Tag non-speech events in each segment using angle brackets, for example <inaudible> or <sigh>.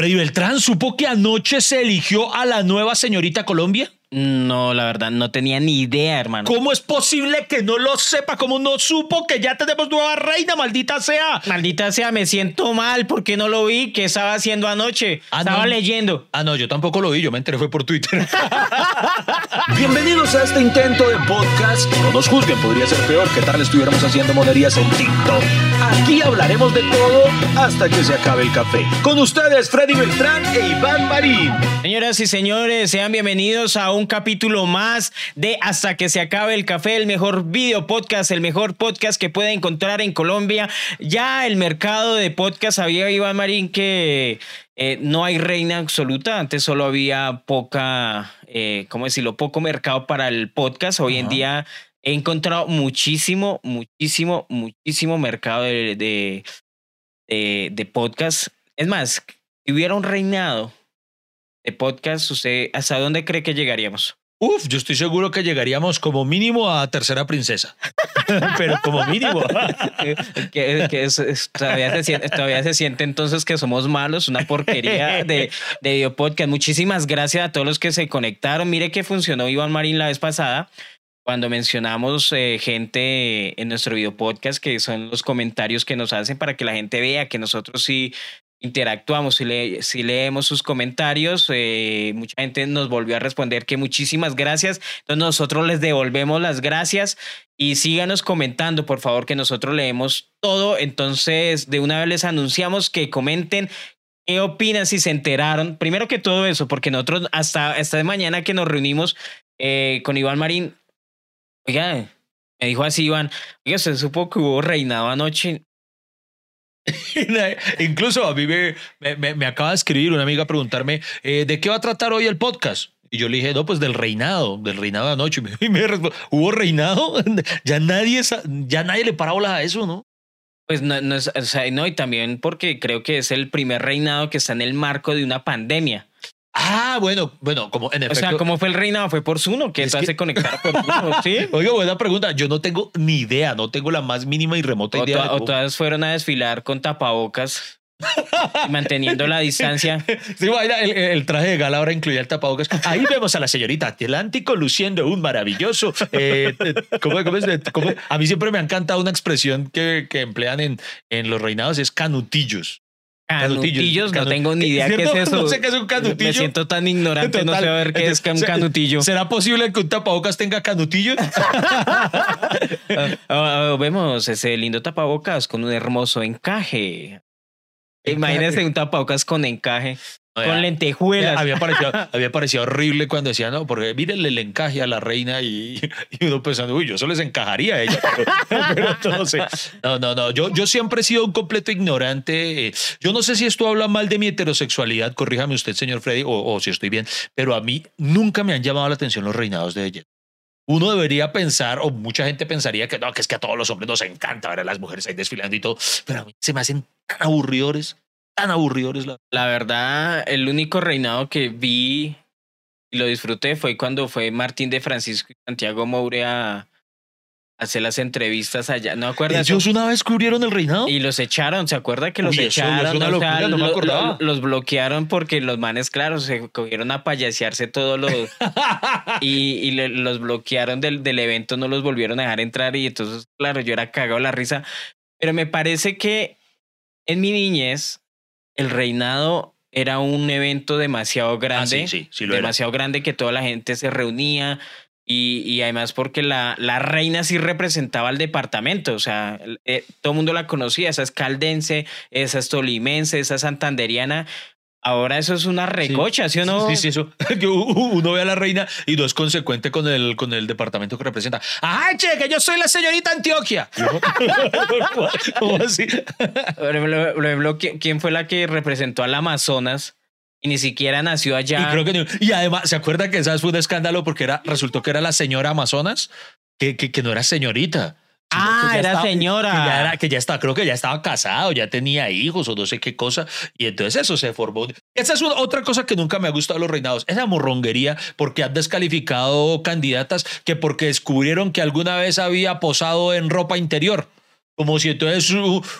Freddy Beltrán supo que anoche se eligió a la nueva señorita Colombia. No, la verdad, no tenía ni idea, hermano. ¿Cómo es posible que no lo sepa? ¿Cómo no supo que ya tenemos nueva reina? Maldita sea. Maldita sea, me siento mal porque no lo vi. ¿Qué estaba haciendo anoche? Ah, estaba no. leyendo. Ah, no, yo tampoco lo vi, yo me enteré fue por Twitter. <laughs> Bienvenidos a este intento de podcast. No nos juzguen, podría ser peor que tal estuviéramos haciendo monerías en TikTok. Aquí hablaremos de todo hasta que se acabe el café. Con ustedes, Freddy Beltrán e Iván Marín. Señoras y señores, sean bienvenidos a un capítulo más de Hasta que se acabe el café, el mejor video podcast, el mejor podcast que puede encontrar en Colombia. Ya el mercado de podcast, sabía Iván Marín que eh, no hay reina absoluta, antes solo había poca, eh, ¿cómo decirlo? Poco mercado para el podcast. Hoy en día he encontrado muchísimo, muchísimo, muchísimo mercado de, de, de, de podcast. Es más, si hubiera un reinado de podcast, ¿usted hasta dónde cree que llegaríamos? Uf, yo estoy seguro que llegaríamos como mínimo a tercera princesa. <laughs> Pero como mínimo. <laughs> que, que es- es- todavía, se siente, todavía se siente entonces que somos malos, una porquería de, de video podcast. Muchísimas gracias a todos los que se conectaron. Mire que funcionó Iván Marín la vez pasada. Cuando mencionamos eh, gente en nuestro video podcast, que son los comentarios que nos hacen para que la gente vea que nosotros sí interactuamos, si, le, si leemos sus comentarios, eh, mucha gente nos volvió a responder que muchísimas gracias. Entonces nosotros les devolvemos las gracias y síganos comentando, por favor, que nosotros leemos todo. Entonces, de una vez les anunciamos que comenten qué opinan si se enteraron. Primero que todo eso, porque nosotros hasta esta mañana que nos reunimos eh, con Iván Marín, oiga, me dijo así Iván, oiga, usted supo que hubo reinado anoche. <laughs> Incluso a mí me, acaba de escribir una amiga a preguntarme eh, de qué va a tratar hoy el podcast. Y yo le dije, no, pues del reinado, del reinado de anoche. <laughs> Y me, respondió, ¿hubo reinado? <laughs> Ya nadie, ya nadie le para bolas a eso, ¿no? Pues no, no, o sea, no, y también porque creo que es el primer reinado que está en el marco de una pandemia. Ah, bueno, bueno, como en O efecto. sea, ¿cómo fue el reinado? Fue por Zuno, que Es todas que- se conectaron por Zuno, <laughs> ¿sí? Oiga, buena pregunta. Yo no tengo ni idea, no tengo la más mínima y remota O, idea. to- o todas fueron a desfilar con tapabocas, manteniendo la distancia. <laughs> Sí, vaya, el, el traje de gala ahora incluía el tapabocas. Ahí vemos a la señorita Atlántico luciendo un maravilloso. eh, eh, ¿cómo- cómo es? ¿Cómo? A mí siempre me ha encantado una expresión que, que emplean en, en los reinados: es canutillos. Canutillos, no tengo ni idea qué es <laughs> eso. No sé qué es un canutillo. Me siento tan ignorante, no sé a ver qué es un canutillo. ¿Será posible que un tapabocas tenga canutillos? <laughs> Ah, ah, vemos ese lindo tapabocas con un hermoso encaje. Imagínese un tapabocas con encaje, con lentejuelas. Había parecido, había parecido horrible cuando decía, no, porque mírenle el encaje a la reina y, <laughs> y uno pensando, uy, yo eso les encajaría a ella. Pero, <laughs> pero no sé. No, no, no. Yo, yo siempre he sido un completo ignorante. Eh, Yo no sé si esto habla mal de mi heterosexualidad, corríjame usted, señor Freddy, o, o si estoy bien, pero a mí nunca me han llamado la atención los reinados de ella. Uno debería pensar, o mucha gente pensaría que no, que es que a todos los hombres nos encanta ver a las mujeres ahí desfilando y todo, pero a mí se me hacen tan aburridores, tan aburridores. La... La verdad, el único reinado que vi y lo disfruté fue cuando fue Martín de Francisco y Santiago Moure a hacer las entrevistas allá. ¿No acuerdas? Ellos una vez cubrieron el reinado. Y los echaron, ¿se acuerda que los Uy, eso- echaron? eso es una O sea, locura, no me acordaba. lo- los bloquearon porque los manes, claro, se cogieron a payasearse todos los... <laughs> y y le- los bloquearon del, del evento, no los volvieron a dejar entrar y entonces, claro, yo era cagado la risa. Pero me parece que en mi niñez el reinado era un evento demasiado grande Ah, sí, sí, sí lo era. demasiado grande que toda la gente se reunía y, y además porque la, la reina sí representaba al departamento, o sea, eh, todo el mundo la conocía, esa es caldense, esa es tolimense, esa es santanderiana. Ahora eso es una recocha, ¿sí, o no? Sí, sí, eso. <laughs> Que uno ve a la reina y no es consecuente con el, con el departamento que representa. ¡Ay, che, que yo soy la señorita Antioquia! <laughs> ¿Cómo así? Por ejemplo, por ejemplo, ¿qui- ¿quién fue la que representó al Amazonas y ni siquiera nació allá? Y, creo que, ni- y además, ¿se acuerda que esa fue un escándalo porque era, resultó que era la señora Amazonas? Que, que, que no era señorita. Ah, era estaba- señora. Que ya, era, que ya estaba, creo que ya estaba casado, ya tenía hijos o no sé qué cosa. Y entonces eso se formó. Esa es una- otra cosa que nunca me ha gustado los reinados. Esa morronguería porque han descalificado candidatas que porque descubrieron que alguna vez había posado en ropa interior. Como si entonces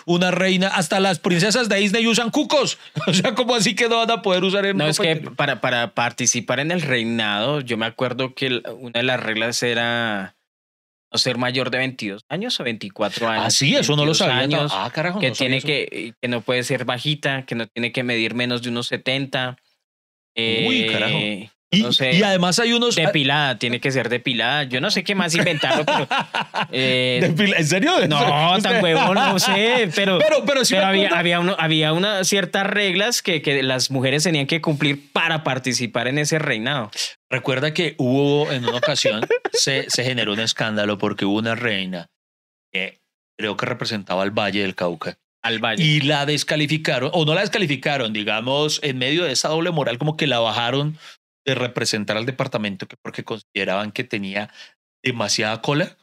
una reina, hasta las princesas de Disney usan cucos. <laughs> O sea, como así que no van a poder usar en No, es que para, para participar en el reinado, yo me acuerdo que el- una de las reglas era ser mayor de 22 años o 24 años. Ah, sí, eso no lo 22 sabía. años, ah, carajo. que no tiene que, que no puede ser bajita, que no tiene que medir menos de unos 70. Uy, carajo. Y, no sé. y además hay unos. Depilada, tiene que ser depilada. Yo no sé qué más inventaron, pero. eh, <laughs> Depila- ¿En serio? no, <laughs> tan huevón, no sé, <laughs> pero. Pero, pero había, había, uno- había unas ciertas reglas que, que las mujeres tenían que cumplir para participar en ese reinado. Recuerda que hubo en una ocasión, se, se generó un escándalo porque hubo una reina que creo que representaba al Valle del Cauca Al valle. y la descalificaron, o no la descalificaron, digamos, en medio de esa doble moral, como que la bajaron de representar al departamento que porque consideraban que tenía demasiada cola.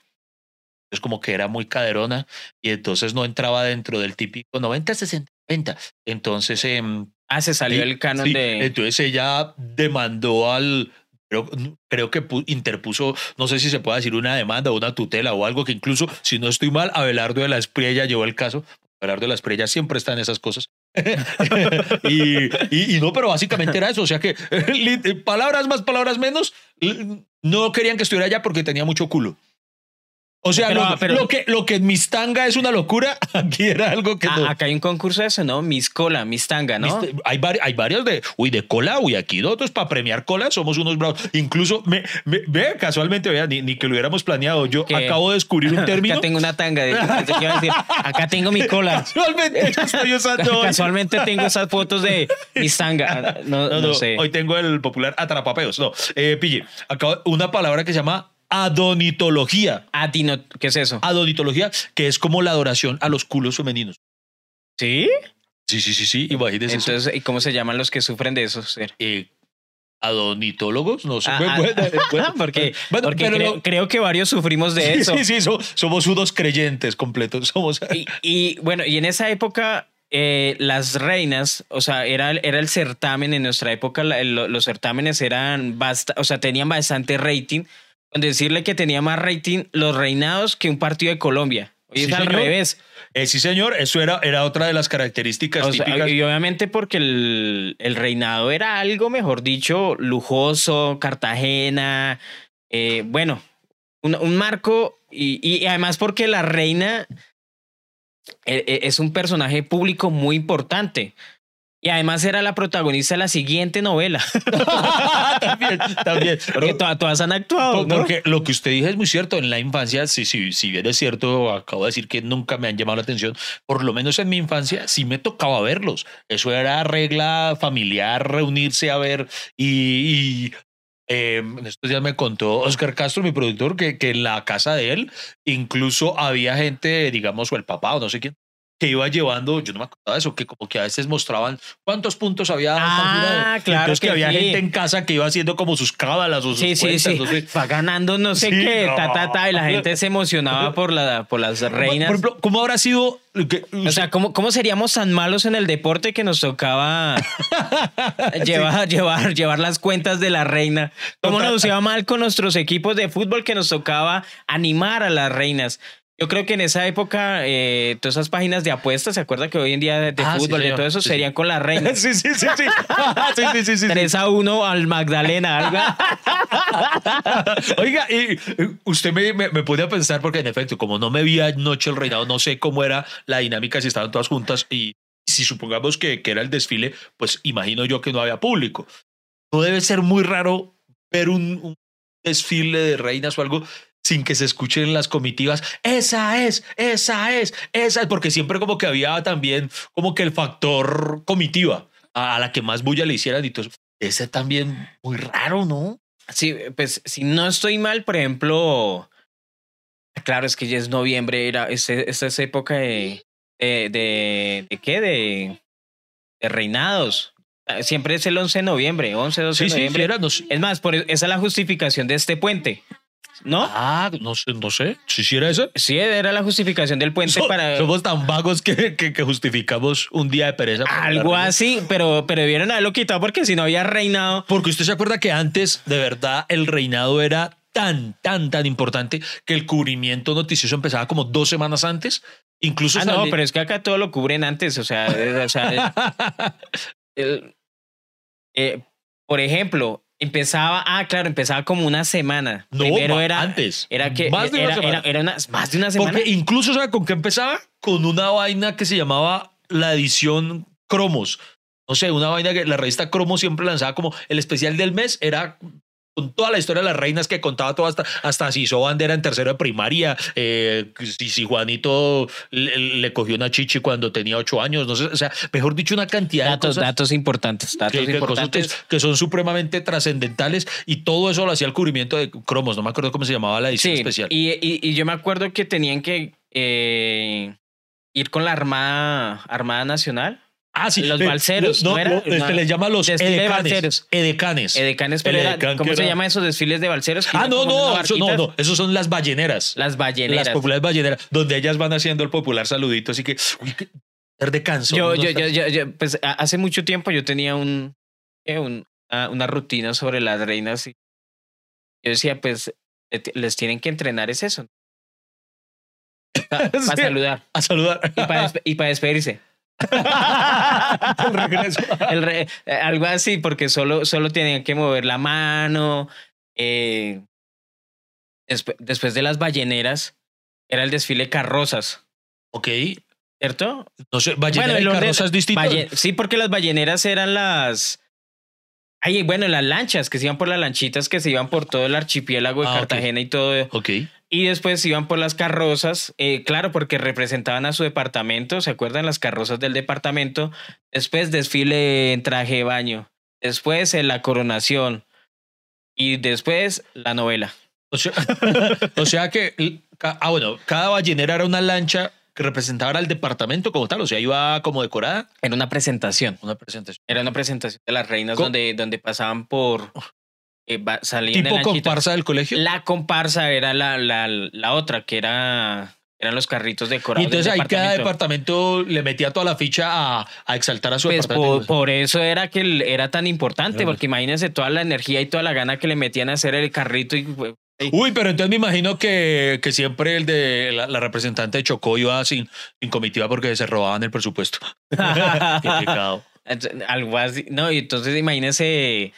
Es como que era muy caderona y entonces no entraba dentro del típico 90, 60, 90. Entonces, em, ah, se salió Sí, el canon sí, de. Entonces ella demandó al. Creo, creo que pu- interpuso, no sé si se puede decir una demanda o una tutela o algo que incluso, si no estoy mal, Abelardo de la Espriella llevó el caso. Abelardo de la Espriella siempre está en esas cosas. <laughs> y, y- no, pero básicamente era eso. O sea que <laughs> palabras más, palabras menos, no querían que estuviera allá porque tenía mucho culo. O sea, Pero- lo, pero- lo que, lo que en mis tanga es una locura, <laughs> aquí era algo que Ah, no. acá hay un concurso de eso, ¿no? Miss Cola, Miss Tanga, ¿no? Viste, Hay, vari- hay varios de, uy, de cola, uy, aquí nosotros para premiar cola somos unos bravos. Incluso, me, me- ve, casualmente, vea, ni, ni que lo hubiéramos planeado. Yo ¿Qué? acabo de descubrir un <laughs> término. Acá tengo una tanga. De, a decir, acá tengo mi cola. <laughs> Casualmente estoy usando. Casualmente tengo esas fotos de Miss Tanga. No, No, no no, sé. Hoy tengo el popular atrapapeos. No, eh, pille, acabo, una palabra que se llama adonitología. Adino, ¿Qué es eso? Adonitología, que es como la adoración a los culos femeninos. ¿Sí? Sí, sí, sí, sí. Imagínense. Entonces, ¿y cómo se llaman los que sufren de eso? ser? Eh, adonitólogos, no sé. Ah, Bueno, ah, bueno, bueno, <laughs> porque bueno, porque pero creo, no- creo que varios sufrimos de Sí, eso. Sí, sí, so- somos unos creyentes completos. Somos. Y, y, bueno, y en esa época eh, las reinas, o sea, era, el- era el certamen, en nuestra época la- el- los certámenes eran, basta, o sea, tenían bastante rating, decirle que tenía más rating los reinados que un partido de Colombia. Hoy Sí, es al señor. revés. Eh, sí, señor, eso era, era otra de las características O sea, típicas. y obviamente porque el, el reinado era algo, mejor dicho, lujoso, Cartagena, eh, bueno, un, un marco y, y además porque la reina eh, es un personaje público muy importante. Y además era la protagonista de la siguiente novela, <laughs> también, también. porque todas, todas han actuado. Porque lo que usted dijo es muy cierto. En la infancia, sí, sí, si bien es cierto, acabo de decir que nunca me han llamado la atención. Por lo menos en mi infancia sí me tocaba verlos. Eso era regla familiar, reunirse a ver. Y, y, eh, en estos días me contó Oscar Castro, mi productor, que, que en la casa de él incluso había gente, digamos, o el papá o no sé quién, que iba llevando, yo no me acordaba de eso, que como que a veces mostraban cuántos puntos había Ah, claro Entonces que, que había sí. gente en casa que iba haciendo como sus cábalas o sus Sí, sí, cuentas, sí. no sé. Va ganando no sé Sí, qué, no. ta, ta, ta, y la gente se emocionaba por, la, por las reinas. Por ejemplo, ¿cómo habrá sido? que- O sea, ¿cómo, ¿cómo seríamos tan malos en el deporte que nos tocaba <laughs> llevar, llevar, llevar las cuentas de la reina? ¿Cómo nos iba mal con nuestros equipos de fútbol que nos tocaba animar a las reinas? Yo creo que en esa época, eh, todas esas páginas de apuestas, ¿se acuerda que hoy en día de, de Ah, sí, fútbol y señor. todo eso Sí, serían con las reinas? <laughs> <laughs> sí, sí, sí, sí. sí, sí, sí, sí. 3 a 1 al Magdalena, algo. <laughs> Oiga, y y usted me, me, me pone a pensar, porque en efecto, como no me vi anoche el reinado, no sé cómo era la dinámica, si estaban todas juntas y si supongamos que, que era el desfile, pues imagino yo que no había público. No debe ser muy raro ver un, un desfile de reinas o algo sin que se escuchen las comitivas. Esa es, esa es, esa es, porque siempre como que había también como que el factor comitiva a, la que más bulla le hicieran y todo. Ese también muy raro, ¿no? Sí, pues si no estoy mal, por ejemplo, claro, es que ya es noviembre, era esta es, época de, de, de, ¿de qué? De, de reinados. Ah, Siempre es el 11 de noviembre, 11, 12 Sí, de sí, noviembre. era, no sé. Es más, por, esa es la justificación de este puente, ¿no? Ah, no sé, no sé. Si sí era eso. Sí, era la justificación del puente So- para Somos tan vagos que, que, que justificamos un día de pereza. algo así, pero, pero debieron haberlo quitado porque si no había reinado. Porque usted se acuerda que antes, de verdad, el reinado era tan, tan, tan importante que el cubrimiento noticioso empezaba como dos semanas antes. Incluso Ah, no, pero es que acá todo lo cubren antes, o sea, o sea, <laughs> el- eh, por ejemplo, empezaba, ah, claro, empezaba como una semana. no, Primero era, antes. era que Más de una semana. era- era una- más de una semana. Porque incluso, ¿sabe con qué empezaba? Con una vaina que se llamaba la edición Cromos. No sé, una vaina que la revista Cromos siempre lanzaba como el especial del mes, era con toda la historia de las reinas que contaba todo hasta, hasta si hizo bandera en tercero de primaria, eh, si, si Juanito le, le cogió una chichi cuando tenía ocho años, no sé, o sea, mejor dicho, una cantidad datos, de cosas datos importantes, datos que, que cosas importantes. que, que son supremamente trascendentales y todo eso lo hacía el cubrimiento de Cromos, no me acuerdo cómo se llamaba la edición Sí, especial. y, y, y yo me acuerdo que tenían que eh, ir con la Armada, Armada Nacional. Ah, sí. Los eh, balseros, No, ¿no era? no, No. les llama los edecanes. balseros. Edecanes. Edecanes, pero era- ¿cómo se era- llama esos desfiles de balseros? Ah, no, no, eso, no, no. Esos son las balleneras. Las balleneras. Las populares balleneras, donde ellas van haciendo el popular saludito. Así que, uy, qué de canso. yo, yo, yo, yo, yo, pues hace mucho tiempo yo tenía un, un- ah, una rutina sobre las reinas y yo decía, pues ti- les tienen que entrenar es eso. Para <laughs> Sí. saludar A saludar. y para y para despedirse. El regreso. El re- eh, algo así, porque solo, solo tenían que mover la mano. eh, despu- después de las balleneras, era el desfile carrozas, Ok. ¿cierto? No sé, ballenera Bueno, y carrozas distintos. Balle- sí, porque las balleneras eran las. Ay, bueno, las lanchas que se iban por las lanchitas que se iban por todo el archipiélago de Ah. Cartagena y todo. Ok. Y después iban por las carrozas, eh, claro, porque representaban a su departamento, ¿se acuerdan? Las carrozas del departamento. Después desfile en traje de baño. Después en la coronación. Y después la novela. O sea, <laughs> o sea que, ah, bueno, cada ballenera era una lancha que representaba al departamento como tal. O sea, iba como decorada. Era una presentación. Una presentación. Era una presentación de las reinas donde, donde pasaban por... eh, Tipo comparsa del colegio. La comparsa era la, la, la otra, que era eran los carritos Y decorados. entonces del ahí cada departamento. le metía toda la ficha a, a exaltar a su Pues departamento. por, por eso era que era tan importante, porque imagínense toda la energía y toda la gana que le metían a hacer el carrito y pues, Uy, pero entonces me imagino que, que siempre el de la, la representante de Chocó iba sin, sin comitiva porque se robaban el presupuesto. <laughs> <laughs> Qué pecado. algo así. No, y entonces imagínense,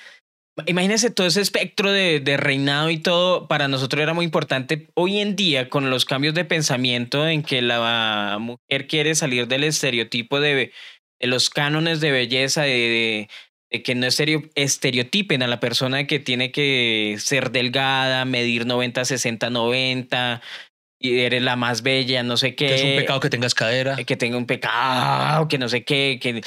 imagínense todo ese espectro de, de reinado y todo, para nosotros era muy importante hoy en día con los cambios de pensamiento en que la mujer quiere salir del estereotipo de, de los cánones de belleza, de, que no estereo- estereotipen a la persona que tiene que ser delgada, medir 90, 60, 90. Y eres la más bella, no sé qué. Que es un pecado que tengas cadera. que tenga un pecado, que no sé qué, que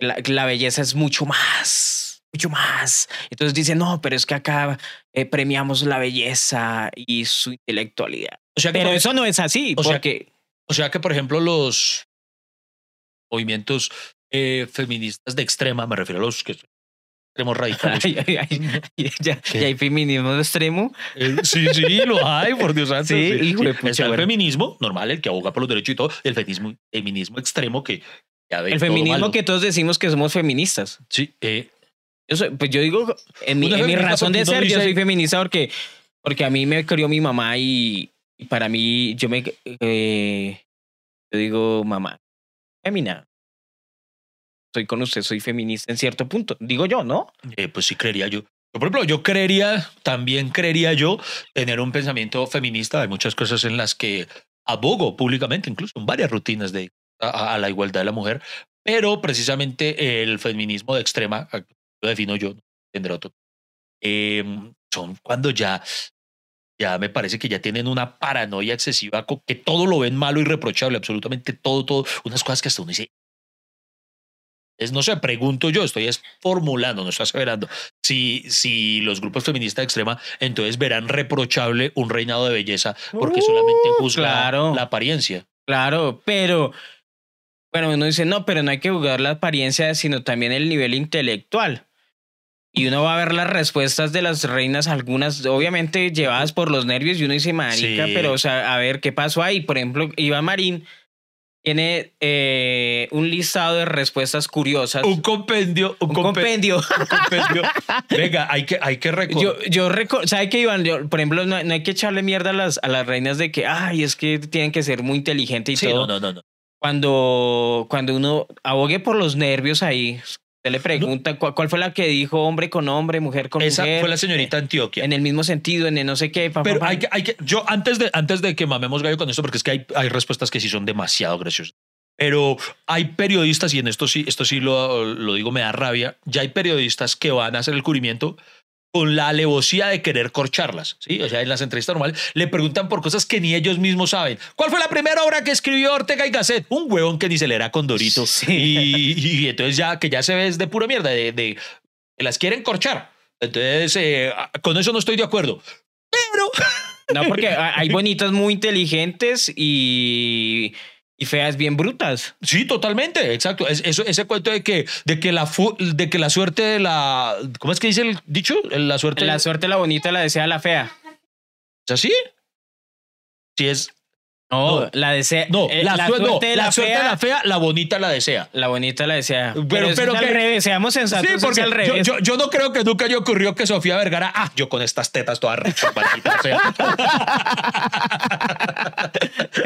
la, que la belleza es mucho más, mucho más. Entonces dicen, no, pero es que acá eh, premiamos la belleza y su intelectualidad. O sea, que Pero por, eso no es así, o sea, porque o sea que, por ejemplo, los movimientos eh, feministas de extrema, me refiero a los que extremos radicales. <laughs> Ay, ay, ay, ya, ya hay feminismo de extremo. Eh, sí, sí, lo hay, por Dios santo. Sí, hijo de pucha, Está el bueno. feminismo normal, el que aboga por los derechos y todo, el feminismo, feminismo extremo que ya El feminismo que todos decimos que somos feministas. Sí, eh, Yo soy- pues yo digo, en mi, en razón de ser, yo soy feminista porque, porque a mí me crió mi mamá y, y para mí, yo me, eh, yo digo, mamá, femina. Soy con usted, soy feminista en cierto punto. Digo yo, ¿no? eh, pues sí creería yo. Yo, Por ejemplo, yo creería, también creería yo tener un pensamiento feminista. Hay muchas cosas en las que abogo públicamente, incluso en varias rutinas de a, a la igualdad de la mujer, pero precisamente el feminismo de extrema, lo defino yo, tendrá otro. eh, son cuando ya, ya me parece que ya tienen una paranoia excesiva, que todo lo ven malo y reprochable, absolutamente todo, todo, unas cosas que hasta uno dice. Es, no sé, pregunto yo, estoy es formulando, no estoy aseverando. Si, si los grupos feministas de extrema entonces verán reprochable un reinado de belleza porque Uh, solamente juzga claro. la apariencia. Claro, pero, bueno, uno dice, no, pero no hay que jugar la apariencia, sino también el nivel intelectual. Y uno va a ver las respuestas de las reinas, algunas obviamente llevadas por los nervios, y uno dice, marica, Sí. pero, o sea, a ver qué pasó ahí. Por ejemplo, Iván Marín, tiene eh, un listado de respuestas curiosas. Un compendio. Un, Un compe- compendio. un compendio. <laughs> Venga, hay que, hay que recordar. Yo, yo reco- ¿sabe qué, Iván? Yo, por ejemplo, no, no hay que echarle mierda a las, a las reinas de que, ay, es que tienen que ser muy inteligentes y Sí, todo. no, no, no, no. Cuando, cuando uno abogue por los nervios ahí, usted le pregunta ¿cuál, cuál fue la que dijo hombre con hombre, mujer con Esa mujer. fue la señorita Antioquia. En el mismo sentido, en el no sé qué. pa, pa, Pero pa. hay que, hay que, yo antes de, antes de que mamemos gallo con esto, porque es que hay, hay respuestas que sí son demasiado graciosas. Pero hay periodistas, y en esto sí, esto sí lo, lo digo, me da rabia. Ya hay periodistas que van a hacer el cubrimiento con la alevosía de querer corcharlas. ¿sí? O sea, en las entrevistas normales le preguntan por cosas que ni ellos mismos saben. ¿Cuál fue la primera obra que escribió Ortega y Gasset? Un huevón que ni se le era Condorito. Sí. Y, y entonces ya que ya se ve es de pura mierda, de, de que las quieren corchar. Entonces, eh, con eso no estoy de acuerdo. Pero No, porque ha- hay bonitas muy inteligentes y, y feas bien brutas. Sí, totalmente, exacto. Es, eso, ese cuento de que, de, que la fu- de que la suerte de la. ¿Cómo es que dice el dicho? La suerte. La suerte la bonita la desea la fea. ¿Es así? Sí, es. No, No. la desea. No, eh, la, suerte, no, de la, la, suerte de fea, la fea, la bonita la desea. la bonita la desea. Pero- Pero, pero al que- revés, seamos sensatos. Sí, es porque al yo, revés. yo, yo no creo que nunca haya ocurrió que Sofía Vergara, ah, yo con estas tetas todas rechas, maldita sea. <laughs>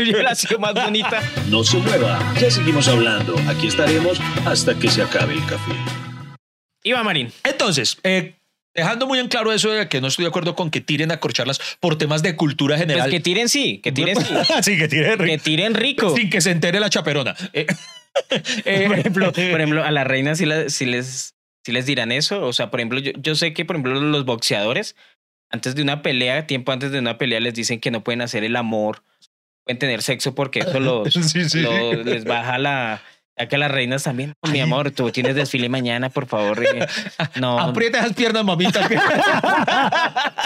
Yo la sigo más bonita. No se mueva, ya seguimos hablando. Aquí estaremos hasta que se acabe el café. Iván Marín. Entonces, eh, dejando muy en claro eso de que no estoy de acuerdo con que tiren a corcharlas por temas de cultura Pues general. que tiren sí, que tiren sí. <laughs> sí, que tiren Que tiren rico. sin que se entere la chaperona. Eh, <laughs> eh, por, ejemplo, por ejemplo, a las reinas sí, la- sí les, sí les dirán eso. O sea, por ejemplo, yo, yo sé que, por ejemplo, los boxeadores, antes de una pelea, tiempo antes de una pelea, les dicen que no pueden hacer el amor, pueden tener sexo porque eso <laughs> los, Sí, sí. lo- les baja la... Que las reinas también, "Oh, mi amor, tú tienes desfile mañana, por favor. eh, <laughs> No, Aprieta esas piernas, mamita. <laughs>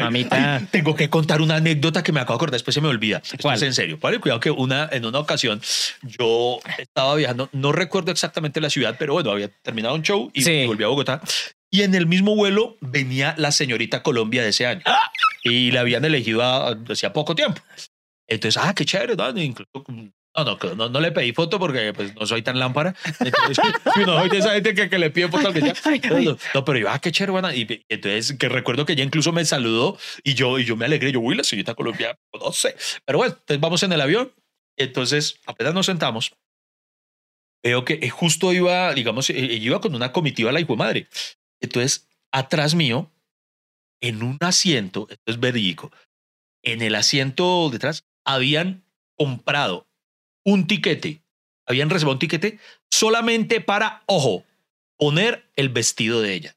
Mamita. ay, tengo que contar una anécdota que me acabo de acordar, después se me olvida. Esto ¿Cuál? es en serio. Vale, cuidado que una, en una ocasión yo estaba viajando, no recuerdo exactamente la ciudad, pero bueno, había terminado un show y, Sí. volví a Bogotá. Y en el mismo vuelo venía la señorita Colombia de ese año. Y la habían elegido hacía poco tiempo. Entonces, ah, qué chévere, ¿no? Incluso, no, no, no, no le pedí foto porque pues, no soy tan lámpara. Entonces, no soy de esa gente que, que le pide foto al que ya. <laughs> No, no, pero yo, ah, qué chévere, buena. Y, entonces, que recuerdo que ella incluso me saludó y yo, y yo me alegré. Yo, uy, la señorita Colombia, no sé. Pero bueno, entonces vamos en el avión. Entonces, apenas nos sentamos, veo que eh, justo iba, digamos, eh, ella iba con una comitiva a la hijo de madre. Entonces, atrás mío, en un asiento, esto es verídico, en el asiento detrás, habían comprado un tiquete, habían reservado un tiquete solamente para, ojo, poner el vestido de ella.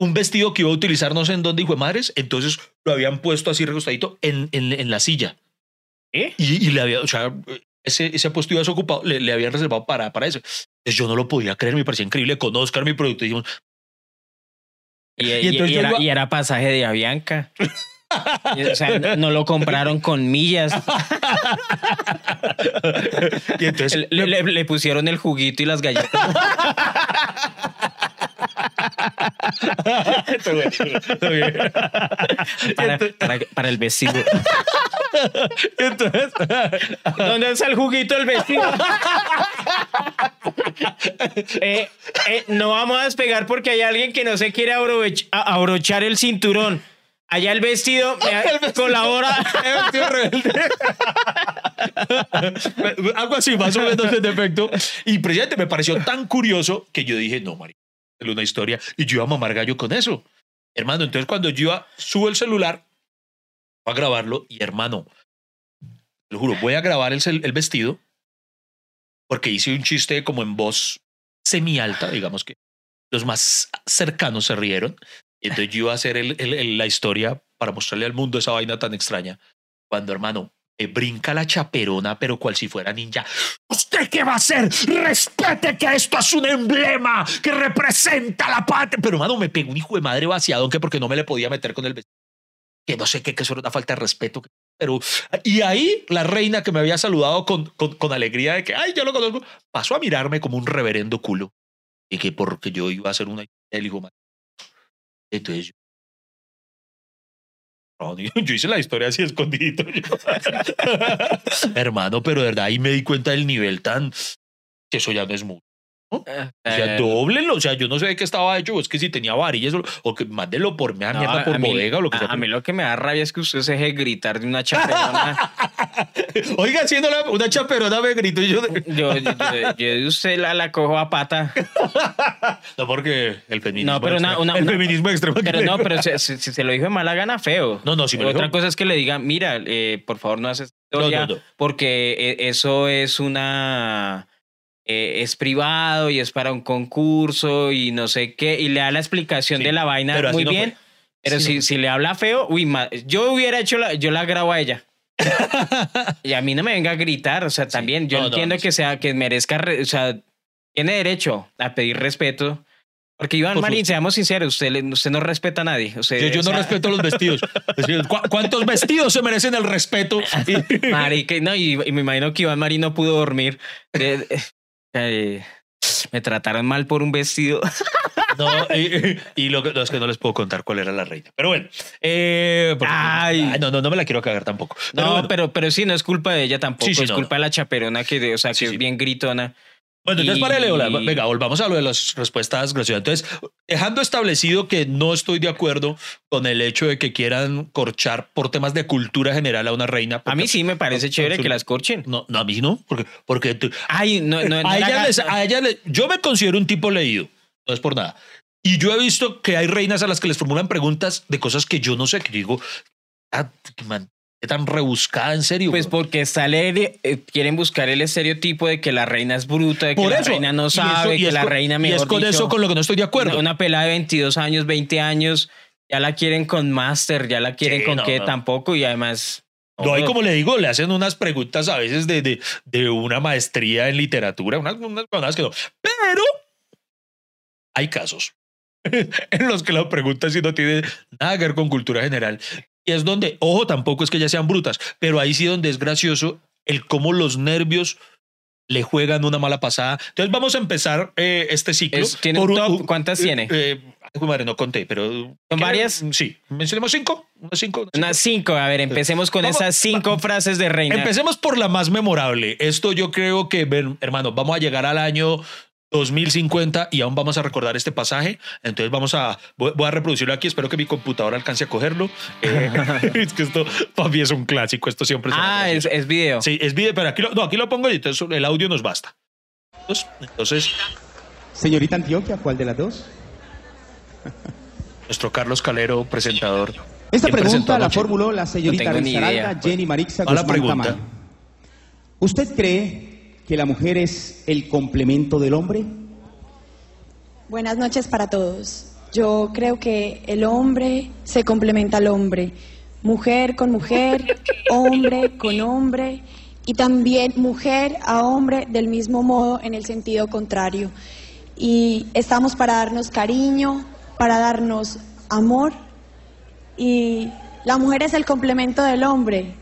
Un vestido que iba a utilizar no sé en dónde, hijo de madres, entonces lo habían puesto así recostadito en, en, en la silla. ¿Eh? Y, y le había, o sea, ese, ese puesto iba desocupado, le, le habían reservado para, para eso. Entonces yo no lo podía creer, me parecía increíble. Con Oscar, mi producto, dijimos, Y, Y y- era, iba- y era pasaje de Avianca. <laughs> <laughs> O sea, no, no lo compraron con millas. <laughs> y entonces Le, le- le pusieron el juguito y las galletas. <laughs> Para, para- para el vestido. Entonces, ¿Dónde está el juguito del vestido? Eh, eh, no vamos a despegar porque hay alguien que no se quiere abrochar el cinturón. Allá el vestido me colabora. Tío rebelde. <laughs> Algo así, más o menos en efecto. Y precisamente me pareció tan curioso que yo dije, no, María, es una historia. Y yo iba a mamar gallo con eso. Hermano, entonces cuando yo iba, subo el celular a grabarlo y hermano, lo juro, voy a grabar el, el vestido porque hice un chiste como en voz semi alta, digamos que los más cercanos se rieron. Entonces yo iba a hacer el- el- el- la historia para mostrarle al mundo esa vaina tan extraña. Cuando, hermano, me brinca la chaperona, pero cual si fuera ninja. ¿Usted qué va a hacer? Respete que esto es un emblema que representa la patria. Pero, hermano, me pegó un hijo de madre vaciado, que porque no me le podía meter con el vestido. Que no sé qué, que eso era una falta de respeto. Pero, y ahí la reina que me había saludado con, con, con alegría de que, ay, yo lo conozco, pasó a mirarme como un reverendo culo. Y que porque yo iba a hacer una el hijo de madre. Entonces, yo, No, <laughs> yo hice la historia así escondidito. <laughs> Hermano, pero de verdad ahí me di cuenta del nivel tan... que eso ya no es mucho. O sea, Eh, doblenlo. O sea, yo no sé de qué estaba hecho. Es que si tenía varillas o, que mándenlo por mea no, mierda por a mí- bodega o lo que a- sea. A mí lo que me da rabia es que usted se deje gritar de una chaperona. <laughs> <laughs> Oiga, haciendo una chaperona me gritó y yo... de- yo, yo, yo- yo de usted la, la cojo a pata. <laughs> No, porque el feminismo... No, pero una- una- el una- feminismo extremo. Pero no, pero si se, lo dijo de mala gana, feo. No, no, si me Otra dijo- cosa es que le diga, mira, eh, por favor no haces No, historia, no, no. porque eh, eso es una... eh, es privado y es para un concurso y no sé qué, y le da la explicación Sí, de la vaina muy no bien. fue. Pero Sí, si, no. si le habla feo, uy, yo hubiera hecho la, yo la grabo a ella. <laughs> y a mí no me venga a gritar, o sea, también yo No, no, entiendo no, que sea, que merezca, re- o sea, tiene derecho a pedir respeto. Porque Iván Por Marín, seamos sinceros, usted, usted no respeta a nadie. Usted, Yo, yo o no sea, respeto los vestidos. <laughs> Es decir, ¿cu- ¿Cuántos vestidos se merecen el respeto? Marica, no, y, y me imagino que Iván Marín no pudo dormir. <laughs> Eh, eh, eh, me trataron mal por un vestido. <laughs> No, y, y lo que no, es que no les puedo contar cuál era la reina. Pero bueno. eh, Ay. No, no, no me la quiero cagar tampoco. Pero no, bueno. pero, pero sí, no es culpa de ella tampoco. Sí, sí, es no, culpa de la chaperona que, o sea, que Sí, es bien gritona. Bueno, entonces Y- para Leola, venga, volvamos a lo de las respuestas graciosas. Entonces, dejando establecido que no estoy de acuerdo con el hecho de que quieran corchar por temas de cultura general a una reina. A mí sí me parece chévere que absolut- las corchen. No, no, a mí no, porque, porque tú- Ay, no, no, no a, la ella les- a ella le- yo me considero un tipo leído, no es por nada. Y yo he visto que hay reinas a las que les formulan preguntas de cosas que yo no sé, que digo, ah, man, qué tan rebuscada, en serio. Pues porque sale, eh, quieren buscar el estereotipo de que la reina es bruta, de que por la eso. reina no Y eso- sabe, y que es la con- reina Y mejor es con dicho, eso con lo que no estoy de acuerdo. Una, una pelada de 22 años, 20 años, ya la quieren con máster, ya la quieren Sí, con no, que no. tampoco y además... No, y como le digo, le hacen unas preguntas a veces de, de, de una maestría en literatura, unas, unas cosas que no. Pero hay casos <laughs> en los que la pregunta sí no tiene nada que ver con cultura general. Y es donde, ojo, tampoco es que ya sean brutas, pero ahí sí donde es gracioso el cómo los nervios le juegan una mala pasada. Entonces vamos a empezar eh, este ciclo. Es- ¿tiene un top? ¿Cuántas eh, tiene? eh, no conté, pero... ¿Son varias? Sí. ¿Mencionemos cinco? ¿Unas cinco? unas cinco. Cinco, a ver, empecemos con Vamos- esas cinco frases de reina. Empecemos por la más memorable. Esto yo creo que, hermano, vamos a llegar al año 2050 y aún vamos a recordar este pasaje. Entonces vamos a, voy, voy a reproducirlo aquí. Espero que mi computadora alcance a cogerlo. Eh, <laughs> es que esto para mí es un clásico. Esto siempre es ah, es, es video. Sí, es video, pero aquí lo, no, aquí lo pongo y entonces el audio nos basta. Entonces, entonces, Señorita Antioquia, ¿cuál de las dos? nuestro Carlos Calero, presentador. Esta ¿Quién presentó pregunta la formuló la señorita idea. Risaralda Jenny Marixa Guzmán pregunta. Tamayo. ¿Usted cree que la mujer es el complemento del hombre? Buenas noches para todos. Yo creo que el hombre se complementa al hombre, mujer con mujer, <laughs> hombre con hombre y también mujer a hombre del mismo modo en el sentido contrario. Y estamos para darnos cariño, para darnos amor y la mujer es el complemento del hombre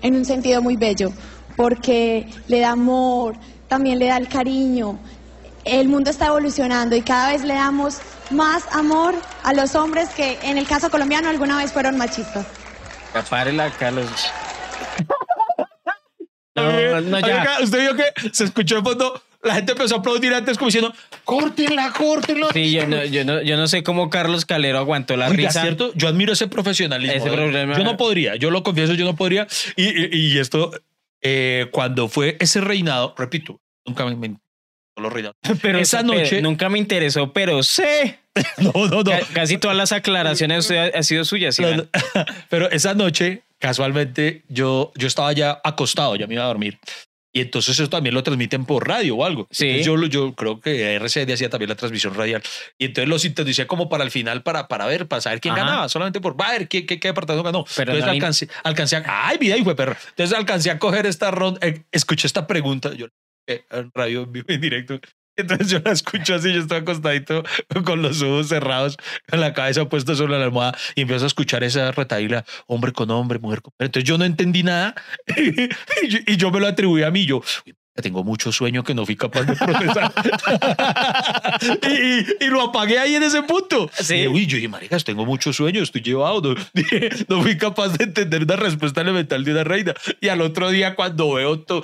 en un sentido muy bello, porque le da amor, también le da el cariño. El mundo está evolucionando y cada vez le damos más amor a los hombres que en el caso colombiano alguna vez fueron machistas. Párela, Carlos. <laughs> No, no, ya. Oiga, Usted vio que se escuchó en fondo, la gente empezó a aplaudir antes como diciendo, córtenla, córtenla. Sí, yo no, yo, no, yo no sé cómo Carlos Calero aguantó la Oiga, risa. ¿cierto? Yo admiro ese profesionalismo. Ese ¿eh? problema- Yo no podría, yo lo confieso, yo no podría. Y, y- y esto, eh, cuando fue ese reinado, repito, nunca me, me los reinados. <laughs> Pero esa pero noche- nunca me interesó, pero sé. <laughs> No, no, no. Ca- Casi todas las aclaraciones usted <laughs> ha, ha sido suyas. Iván. Pero esa noche, casualmente, yo, yo estaba ya acostado, ya me iba a dormir. Y entonces eso también lo transmiten por radio o algo. Sí. Entonces yo, yo creo que RCD hacía también la transmisión radial. Y entonces lo sintonicé como para el final, para, para ver, para saber quién Ajá. ganaba. Solamente por va a ver qué, qué, qué departamento ganó. Pero entonces no alcancé, alcancé a... ¡Ay, vida, hijo de perro! Entonces alcancé a coger esta ronda. eh, escuché esta pregunta. Yo eh, radio en vivo en directo. Entonces yo la escucho así, yo estoy acostadito con los ojos cerrados, con la cabeza puesta sobre la almohada y empiezo a escuchar esa retaíla, hombre con hombre, mujer con mujer. Entonces yo no entendí nada <laughs> y yo, me lo atribuí a mí. Yo, tengo mucho sueño que no fui capaz de procesar. <laughs> y, y- y lo apagué ahí en ese punto. Sí. Y, uy, yo dije, maricas, tengo mucho sueño, estoy llevado. <laughs> No, fui capaz de entender una respuesta elemental de una reina. Y al otro día, cuando veo to-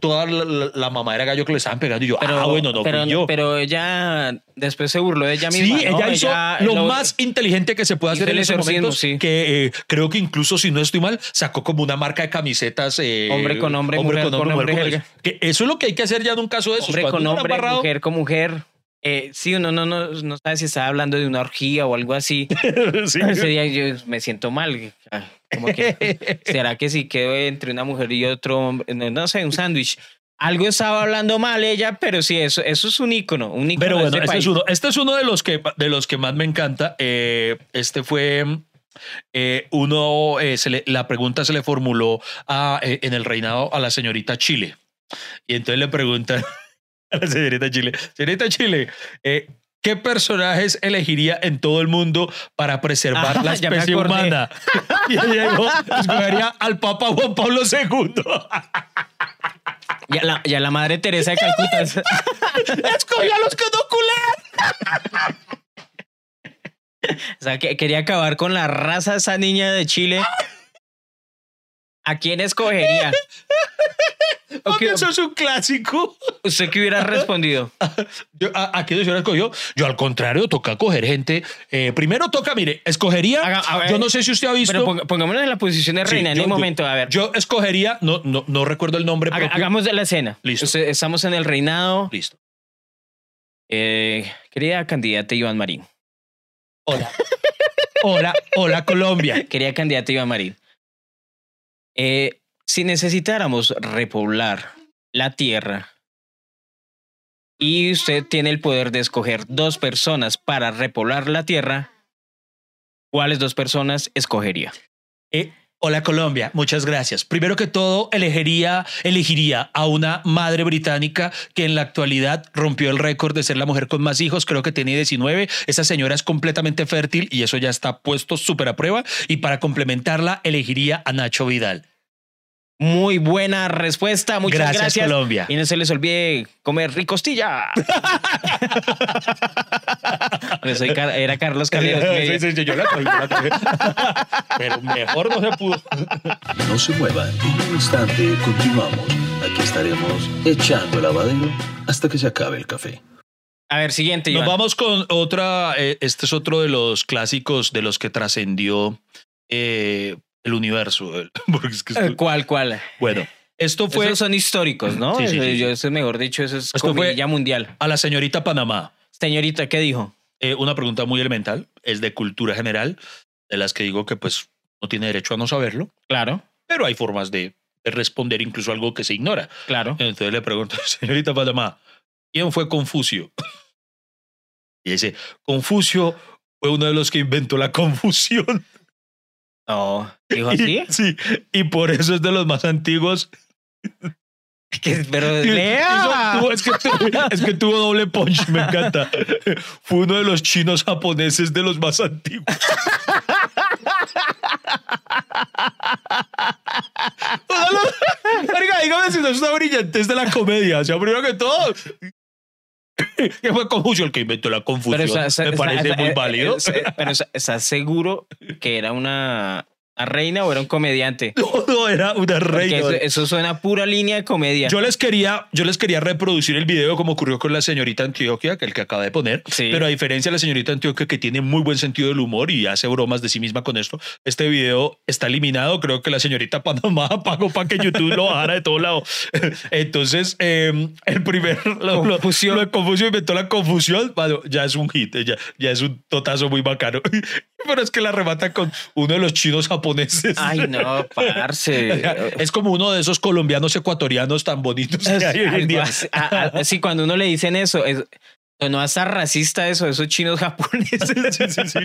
toda la, la, la mamadera gallo que le estaban pegando, y yo, Pero, ah, bueno, no pero, fui yo. pero ella después se burló de ella Sí, misma. ¿no? ella hizo lo, lo- más inteligente que se puede hacer en ese momento. sí. Que eh, creo que incluso, si no estoy mal, sacó como una marca de camisetas. eh, Hombre con hombre, mujer con hombre, mujer. jerga. Que eso es lo que hay que hacer ya en un caso de esos. hombre Cuando con hombre, amarrado- mujer con mujer. Eh, sí, uno no, no, no sabe si está hablando de una orgía o algo así. <laughs> Sí. Ese día yo me siento mal. Ah, Como que, <laughs> ¿Será que si quedo entre una mujer y otro hombre? No, no sé, un sándwich. Algo estaba hablando mal ella, pero sí, eso, eso es un ícono. Un ícono Pero bueno, este este es uno, este es uno de los que de los que más me encanta. Eh, este fue eh, uno, eh, se le- la pregunta se le formuló a, eh, en el reinado a la señorita Chile. Y entonces le preguntan <laughs> a la señorita Chile, señorita Chile, eh, ¿qué personajes elegiría en todo el mundo para preservar Ah, la especie humana? <laughs> Y ella dijo, escogería al Papa Juan Pablo II. <laughs> Ya la, ya la madre Teresa de Calcuta. Escogí a los que no culean. O sea, que quería acabar con la raza esa niña de Chile. ¿A quién escogería? <laughs> ¿O Porque qué- eso es un clásico. ¿Usted qué hubiera respondido? <laughs> Yo, ¿A, a quién se hubiera escogido? Yo, al contrario, toca coger gente. Eh, primero toca, mire, escogería. Haga- a ver. yo no sé si usted ha visto. Pero pongámonos en la posición de reina en yo- yo- momento. A ver, Yo escogería, no, no, no recuerdo el nombre. haga- hagamos la escena. Listo. Estamos en el reinado. Listo. Eh, querida candidata Iván Marín. Hola. hola, hola, Colombia. <laughs> Querida candidata Iván Marín. Eh, si necesitáramos repoblar la tierra y usted tiene el poder de escoger dos personas para repoblar la tierra, ¿cuáles dos personas escogería? Eh, hola, Colombia. Muchas gracias. Primero que todo, elegiría, elegiría a una madre británica que en la actualidad rompió el récord de ser la mujer con más hijos. Creo que tiene 19. Esa señora es completamente fértil y eso ya está puesto súper a prueba. Y para complementarla, elegiría a Nacho Vidal. Muy buena respuesta, muchas Gracias, gracias. Colombia. Y no se les olvide comer ricostilla. <laughs> Soy Car- era Carlos Calero. Sí, sí, sí, yo la traje, yo la traje. Pero mejor no se pudo. No se muevan, en un instante continuamos. Aquí estaremos echando el lavadero hasta que se acabe el café. A ver, siguiente. Nos vamos con otra. eh, este es otro de los clásicos de los que trascendió eh, el universo. el- <laughs> es que esto- Eh, ¿Cuál, cuál? bueno, esto fue Esos son históricos, ¿no? Sí, sí, sí, Eh. Yo, eso es mejor dicho, eso es Esto fue- comidilla mundial. a la señorita Panamá. Señorita, ¿qué dijo? Eh, una pregunta muy elemental, es de cultura general, de las que digo que pues no tiene derecho a no saberlo, Claro, pero hay formas de, de responder incluso algo que se ignora. claro. Entonces le pregunto, <laughs> señorita Panamá, ¿quién fue Confucio? <laughs> Y dice, Confucio fue uno de los que inventó la confusión. No, <laughs> dijo así. Y- sí, y por eso es de los más antiguos. Que- Pero <laughs> Y- lea. es, que, tuvo- es que tuvo doble punch, me encanta. <laughs> Fue uno de los chinos japoneses de los más antiguos. Marica, dígame si no es una brillantez de la comedia. O sea, primero que todo, <laughs> que fue Confucio el que inventó la confusión. Pero, esa- esa- me parece muy eh, válido. eh, Pero ¿estás seguro que era una, una reina o era un comediante? <laughs> No, no, era una reina. eso, eso suena a pura línea de comedia. Yo les quería, yo les quería reproducir el video como ocurrió con la señorita Antioquia, que el que acaba de poner. Sí. Pero a diferencia de la señorita Antioquia, que tiene muy buen sentido del humor y hace bromas de sí misma con esto, este video está eliminado. Creo que la señorita Panamá <laughs> pagó para que YouTube lo bajara de todo lado. <laughs> Entonces, eh, el primer lo, lo- Confusión. lo de Confusión inventó la confusión. bueno, ya es un hit, ya, ya es un totazo muy bacano. Pero es que la remata con uno de los chinos japoneses. Ay, no, parce. <laughs> Es como uno de esos colombianos ecuatorianos tan bonitos que hay hoy en día. así. Sí, cuando uno le dicen eso, es, no hasta racista eso, esos chinos japoneses. <laughs> Sí, sí, sí.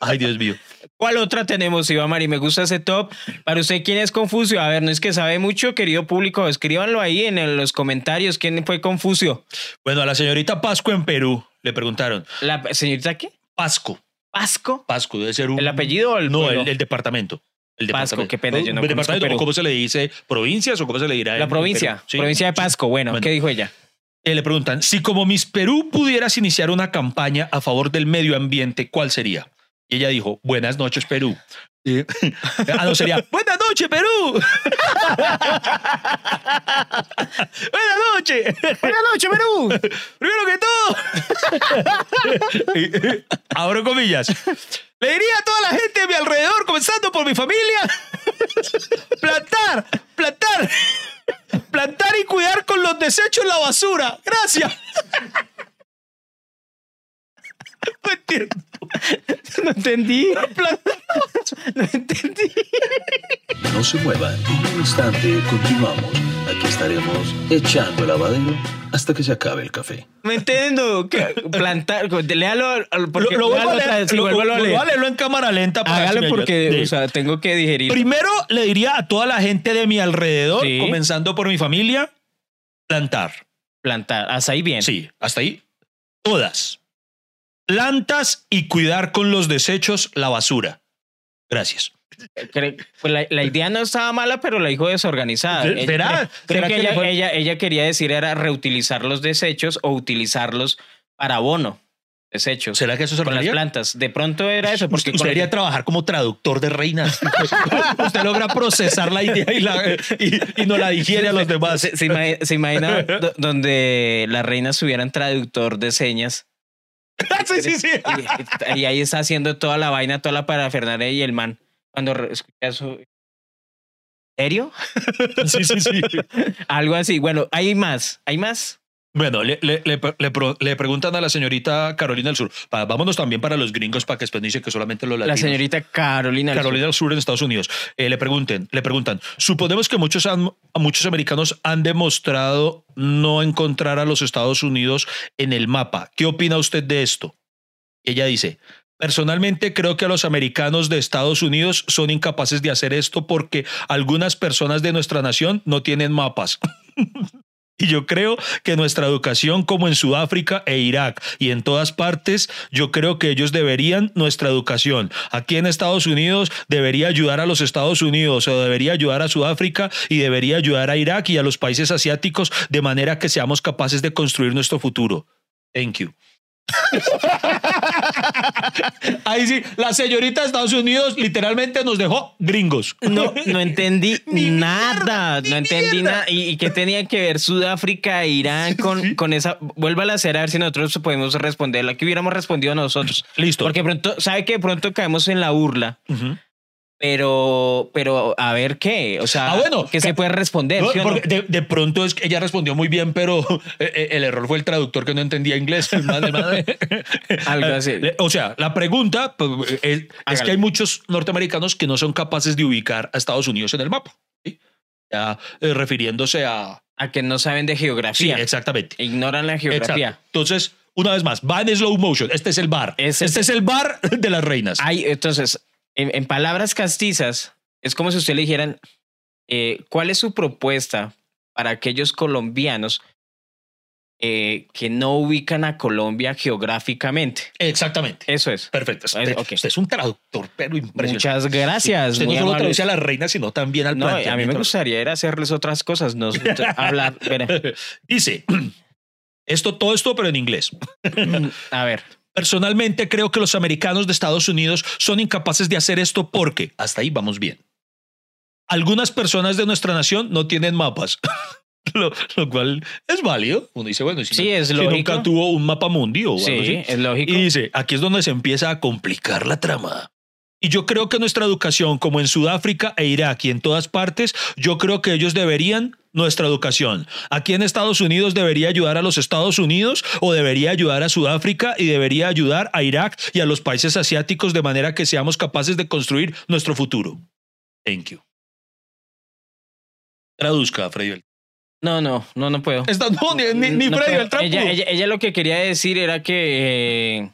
Ay, Dios mío. ¿Cuál otra tenemos, Iván Mari? Me gusta ese top. Para usted, ¿quién es Confucio? A ver, no es que sabe mucho, querido público, escríbanlo ahí en los comentarios. ¿Quién fue Confucio? Bueno, a la señorita Pasco en Perú le preguntaron. ¿La señorita qué? Pasco. ¿Pasco? Pasco debe ser un. ¿El apellido o el No, el, el departamento. El Pasco, departamento. qué pena, yo no ¿El departamento, o ¿Cómo se le dice? ¿Provincias o cómo se le dirá? La en provincia? Sí. provincia de Pasco. Bueno, Bueno. ¿qué dijo ella? Eh, le preguntan, si como Miss Perú pudieras iniciar una campaña a favor del medio ambiente, ¿cuál sería? Y ella dijo, buenas noches, Perú. Eh, ah, no, sería, <laughs> buenas noches, Perú. <laughs> buenas noches. Buenas noches, Perú. Primero que todo, Y, <laughs> abro comillas, le diría a toda la gente de mi alrededor, comenzando por mi familia, plantar, plantar, plantar y cuidar con los desechos la basura. Gracias. Entiendo. <laughs> No entendí. No entendí. No se muevan, en un instante continuamos. Aquí estaremos echando el lavadero hasta que se acabe el café. No entiendo. que Plantar. Léalo. al- Porque, Lo, lo vuelvo a leer, lo- vuelvo a leerlo en cámara lenta. para Hágalo porque o sea, tengo que digerir. Primero le diría a toda la gente de mi alrededor, Sí. comenzando por mi familia, plantar. Plantar. Hasta ahí bien. Sí, hasta ahí. Todas. Plantas y cuidar con los desechos la basura. Gracias. Pues la, la idea no estaba mala, pero la dijo desorganizada. ¿Será? Ella- Creo, creo ¿Será que, que ella, fue- ella, ella quería decir era reutilizar los desechos o utilizarlos para abono. Desechos. ¿Será que eso se con las plantas. De pronto era eso. Porque Usted debería trabajar como traductor de reinas. <laughs> Usted logra procesar la idea y, la, y, y no la digiere a los demás. se, se se imagina do- donde las reinas tuvieran traductor de señas. <laughs> sí, sí, sí. Y, y ahí está haciendo toda la vaina, toda la parafernalia y el man, cuando escucha eso. ¿Serio? Sí, sí, sí. <laughs> Algo así. Bueno, hay más. ¿Hay más? Bueno, le, le, le, le preguntan a la señorita Carolina del Sur. Pa- vámonos también para los gringos para que después dice que solamente los La latinos. señorita Carolina. del Carolina del Sur en Estados Unidos. Eh, le pregunten, le preguntan, suponemos que muchos, han- muchos americanos han demostrado no encontrar a los Estados Unidos en el mapa. ¿Qué opina usted de esto? Ella dice, personalmente creo que a los americanos de Estados Unidos son incapaces de hacer esto porque algunas personas de nuestra nación no tienen mapas. <laughs> Y yo creo que nuestra educación, como en Sudáfrica e Irak y en todas partes, yo creo que ellos deberían nuestra educación. Aquí en Estados Unidos debería ayudar a los Estados Unidos o debería ayudar a Sudáfrica y debería ayudar a Irak y a los países asiáticos de manera que seamos capaces de construir nuestro futuro. Thank you. <laughs> Ahí sí, la señorita de Estados Unidos literalmente nos dejó gringos. No, no entendí <laughs> Ni nada, mierda, no entendí nada. ¿Y, y qué tenía que ver Sudáfrica e Irán <laughs> con, con esa? Vuélvala a hacer a ver si nosotros podemos responderla. que hubiéramos respondido nosotros? Listo. Porque pronto, ¿sabe que de pronto caemos en la burla? Ujú. Pero, pero a ver qué, o sea, Ah, bueno, ¿qué se puede responder? No, ¿sí no? de, de pronto es que ella respondió muy bien, pero eh, <laughs> eh, el error fue el traductor que no entendía inglés. El <laughs> Algo así. <laughs> O sea, la pregunta pues, es, es que hay muchos norteamericanos que no son capaces de ubicar a Estados Unidos en el mapa. ¿sí? Ya, eh, refiriéndose a... A que no saben de Sí, geografía. exactamente. Ignoran la geografía. Exacto. Entonces, una vez más, va en slow motion. Este es el bar. Este es- es el bar de las reinas. Hay, entonces, en, en palabras castizas, es como si usted le dijeran, eh, ¿cuál es su propuesta para aquellos colombianos eh, que no ubican a Colombia geográficamente? Exactamente. Eso es. Perfecto. Usted, es un traductor, pero impresionante. Muchas gracias. Usted no solo amables. traduce a las reinas, sino también al No, a mí me gustaría era hacerles otras cosas, no <laughs> hablar. Dice, <clears throat> esto, todo esto, pero en inglés. A ver, Personalmente creo que los americanos de Estados Unidos son incapaces de hacer esto porque, hasta ahí vamos bien. Algunas personas de nuestra nación no tienen mapas. <laughs> Lo, lo cual es válido. Uno dice, bueno, si, Sí, es si nunca tuvo un mapa mundial sí, así. es lógico. Y dice, aquí es donde se empieza a complicar la trama. Y yo creo que nuestra educación, como en Sudáfrica e Irak y en todas partes, yo creo que ellos deberían nuestra educación. Aquí en Estados Unidos debería ayudar a los Estados Unidos o debería ayudar a Sudáfrica y debería ayudar a Irak y a los países asiáticos de manera que seamos capaces de construir nuestro futuro. Thank you. Traduzca, Freddy. No, no, no, no puedo. Esta- no, ni, ni, ni No Freddy. Beltrán ella, ella, ella lo que quería decir era que eh,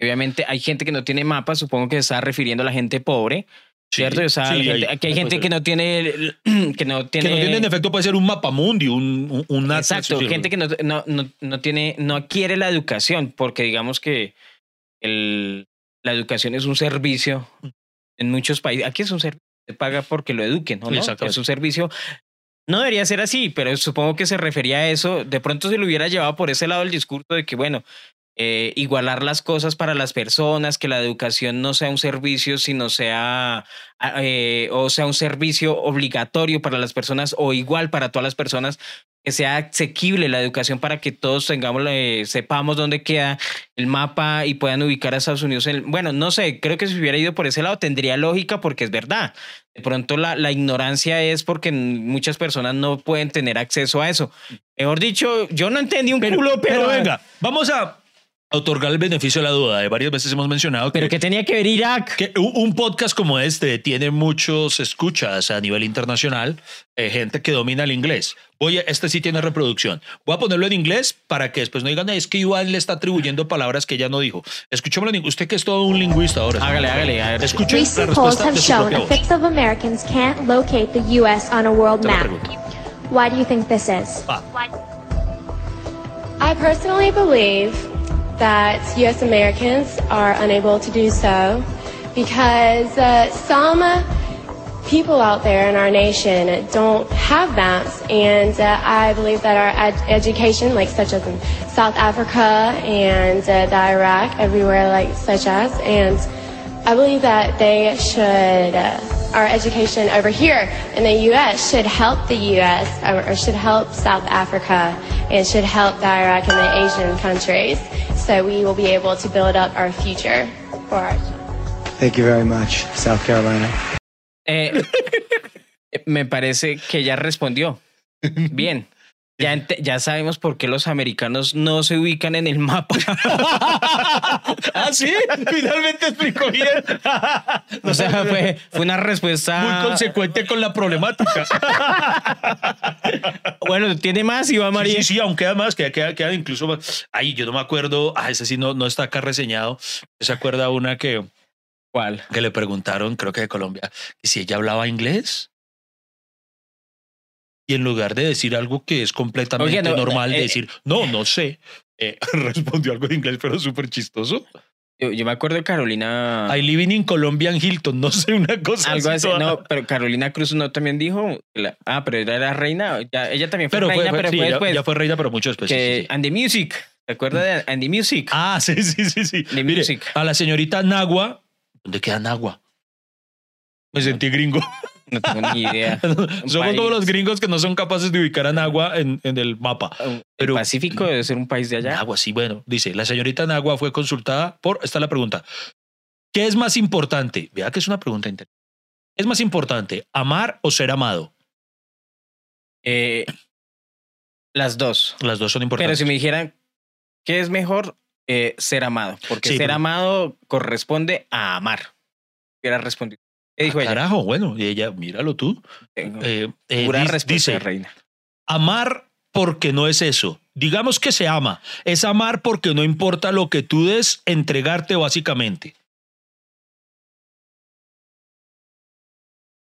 obviamente hay gente que no tiene mapa, supongo que se está refiriendo a la gente pobre, Sí, ¿cierto? O sea, sí, hay gente- ahí- que hay gente que no tiene, <clears throat> que no que tiene, no tiene en efecto puede ser un mapamundi, un, un, un exacto, sí, gente que no, no, no, no tiene, no adquiere la educación, porque digamos que el, la educación es un servicio en muchos países. Aquí es un servicio, se paga porque lo eduquen, ¿no? Es un servicio. No debería ser así, pero supongo que se refería a eso. De pronto se lo hubiera llevado por ese lado el discurso de que, bueno, eh, igualar las cosas para las personas, que la educación no sea un servicio, sino sea, ah, eh, o sea, un servicio obligatorio para las personas o igual para todas las personas, que sea asequible la educación para que todos tengamos, eh, sepamos dónde queda el mapa y puedan ubicar a Estados Unidos. En, bueno, no sé, creo que si hubiera ido por ese lado tendría lógica porque es verdad. De pronto la, la ignorancia es porque muchas personas no pueden tener acceso a eso. Mejor dicho, yo no entendí un culo, pero, Pero venga, vamos a otorgar el beneficio de la duda. Varias veces hemos mencionado Pero que, que tenía que ver Irak. que un podcast como este tiene muchos escuchas a nivel internacional, eh, gente que domina el inglés. Voy a, este sí tiene reproducción. Voy a ponerlo en inglés para que después no digan, "Ay, es que Iván le está atribuyendo palabras que ella no dijo. Escuchémoslo en inglés. Usted que es todo un lingüista ahora. Hágale, hágale. A ver. Escuche la Recent polls respuesta have de su shown propia a voz. fifth of Americans can't locate the U.S. on a world map. Why do you think this is? Va. I personally believe that U.S. Americans are unable to do so because uh, some people out there in our nation don't have maps, and uh, I believe that our ed- education, like such as in South Africa and uh, the Iraq, everywhere like such as, and I believe that they should. Uh, our education over here in the U.S. should help the U.S. or, or should help South Africa and should help the Iraq and the Asian countries, so we will be able to build up our future for our Thank you very much, South Carolina. Eh, <laughs> me parece que ya respondió. Bien. Ya, ente- ya sabemos por qué los americanos no se ubican en el mapa. <laughs> Ah, sí, finalmente explicó bien. <laughs> O sea, fue, fue una respuesta. Muy consecuente con la problemática. <laughs> Bueno, tiene más, Iván María. Sí, sí, sí, aunque además queda, queda, queda incluso más. Ay, yo no me acuerdo. Ah, ese sí no, no está acá reseñado. ¿Se acuerda una que, ¿Cuál? que le preguntaron, creo que de Colombia, si ella hablaba inglés? Y en lugar de decir algo que es completamente Oye, no, normal, de eh, decir, no, no sé, eh, <laughs> respondió algo en inglés, pero súper chistoso. Yo, yo me acuerdo de Carolina. I living in Colombian Hilton, no sé, una cosa algo así. toda- No, pero Carolina Cruz no también dijo. la- ah, pero ella era reina. Ya, ella también fue Pero fue, reina, fue- pero sí, fue ya- después. ya, fue reina, pero mucho después. sí, que sí, sí. And the Music. ¿Te acuerdas de Andy Music? Ah, sí, sí, sí, sí. The Mire, Music. a la señorita Nagua, ¿dónde queda Nagua? Me sentí gringo. No tengo ni idea. <laughs> Somos país. como los gringos que no son capaces de ubicar a Nagua en, en el mapa. El Pero Pacífico debe ser un país de allá. Nagua, sí, bueno. Dice, la señorita Nagua fue consultada por, esta es la pregunta. ¿Qué es más importante? Vea que es una pregunta interesante. ¿Es más importante amar o ser amado? Eh, las dos. Las dos son Pero importantes. si me dijeran qué es mejor, eh, ser amado. Porque Sí, ser amado corresponde a amar. Hubiera respondido. ¿Qué dijo Ah, ella? Carajo, bueno, y ella, míralo tú. Tengo Eh, eh, pura dice, reina. amar porque no es eso. Digamos que se ama. Es amar porque no importa lo que tú des, entregarte básicamente.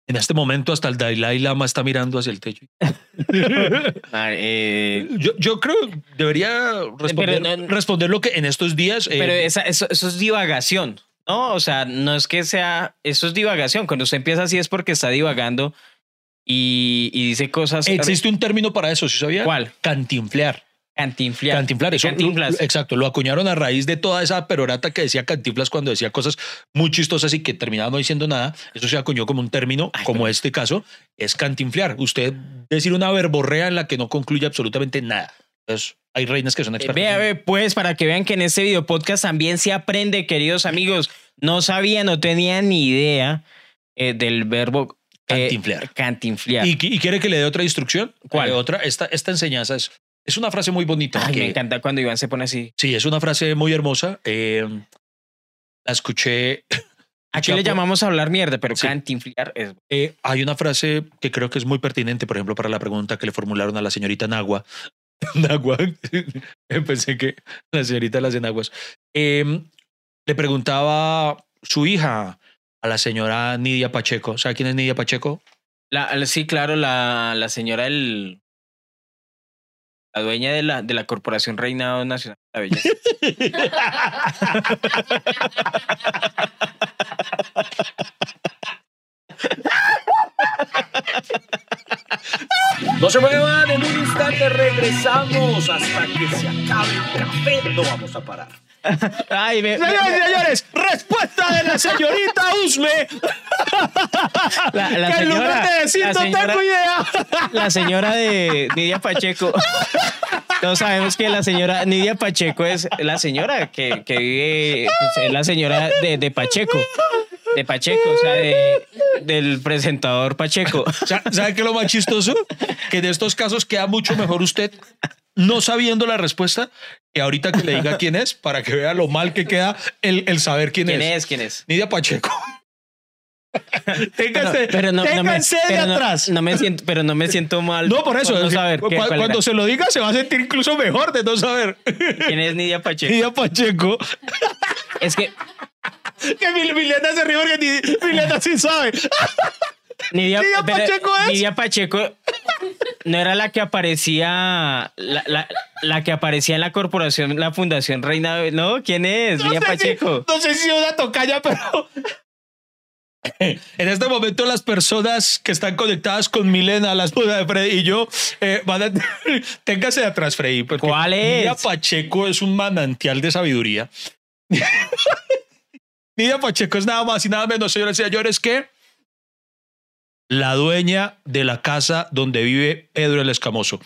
En este momento hasta el Dalai Lama está mirando hacia el techo. <laughs> <laughs> Ah, eh, Yo, yo creo que debería responder, Pero no- responder lo que en estos días... eh, pero esa- eso, eso es divagación. No, o sea, no es que sea, eso es divagación. Cuando usted empieza así es porque está divagando y, y dice cosas. existe un término para eso, ¿sí sabía? ¿Cuál? Cantinflear. Cantinflar. Cantinflar, eso, Cantinflas. exacto, lo acuñaron a raíz de toda esa perorata que decía Cantinflas cuando decía cosas muy chistosas y que terminaban no diciendo nada. Eso se acuñó como un término, Ay, como pero- este caso, es cantinflear. Usted decir una verborrea en la que no concluye absolutamente nada. Entonces, hay reinas que son Eh, expertas. Vea, ve, pues, para que vean que en este video podcast también se aprende, queridos amigos. No sabía, no tenía ni idea eh, del verbo eh, Cantinflear. cantinflear. ¿Y, qui- y quiere que le dé otra instrucción? ¿Cuál? Eh, otra, esta, esta enseñanza es, es una frase muy bonita. Ay, que- me encanta cuando Iván se pone así. Sí, es una frase muy hermosa. eh, la escuché. <laughs> Aquí le llamamos a hablar mierda, pero Sí. cantinflear es. Eh, hay una frase que creo que es muy pertinente, por ejemplo, para la pregunta que le formularon a la señorita Nagua. Nagua, <laughs> pensé que la señorita de las enaguas. Eh, le preguntaba su hija a la señora Nidia Pacheco. ¿Sabe quién es Nidia Pacheco? La, la- sí, claro, la, la señora, el, la dueña de la, de la Corporación Reinado Nacional de la Belleza. <laughs> <laughs> No se muevan, en un instante regresamos hasta que se acabe el café. No vamos a parar. <laughs> Ay, me- me- Señores y señores, respuesta de la señorita Usme. <laughs> la, la que en lugar señora, de decir la no señora- tengo idea. <laughs> la señora de Nidia Pacheco. Todos sabemos que la señora Nidia Pacheco es la señora que, que vive, pues, es la señora de, de Pacheco. De Pacheco, o sea, de- del presentador Pacheco. Sa- ¿Sabe qué es lo más chistoso? Que de estos casos queda mucho mejor usted no sabiendo la respuesta que ahorita que le diga quién es para que vea lo mal que queda el, el saber quién, ¿Quién es. es? ¿Quién es? Nidia Pacheco. téngase Pero no, no me, téngase de pero no- atrás. no me siento, pero no me siento mal. No, por eso. no es saber cu- qué- cuando era. se lo diga, se va a sentir incluso mejor de no saber. quién es Nidia Pacheco. Nidia Pacheco. Es que Que Mil- Milena se ríe porque Ni- Milena sí sabe. Nidia, Nidia Pacheco es. Nidia Pacheco no era la que aparecía la, la- la que aparecía en la corporación, la fundación Reina. No, ¿quién es? No Nidia sé, si, Pacheco. no sé si una tocaya, pero. En este momento las personas que están conectadas con Milena, la esposa <laughs> de Freddy y yo, eh, van a... <laughs> Téngase de atrás, Freddy. porque ¿Cuál es? Nidia Pacheco es un manantial de sabiduría. <laughs> Nidia Pacheco es nada más y nada menos, señores y señores, que la dueña de la casa donde vive Pedro el Escamoso.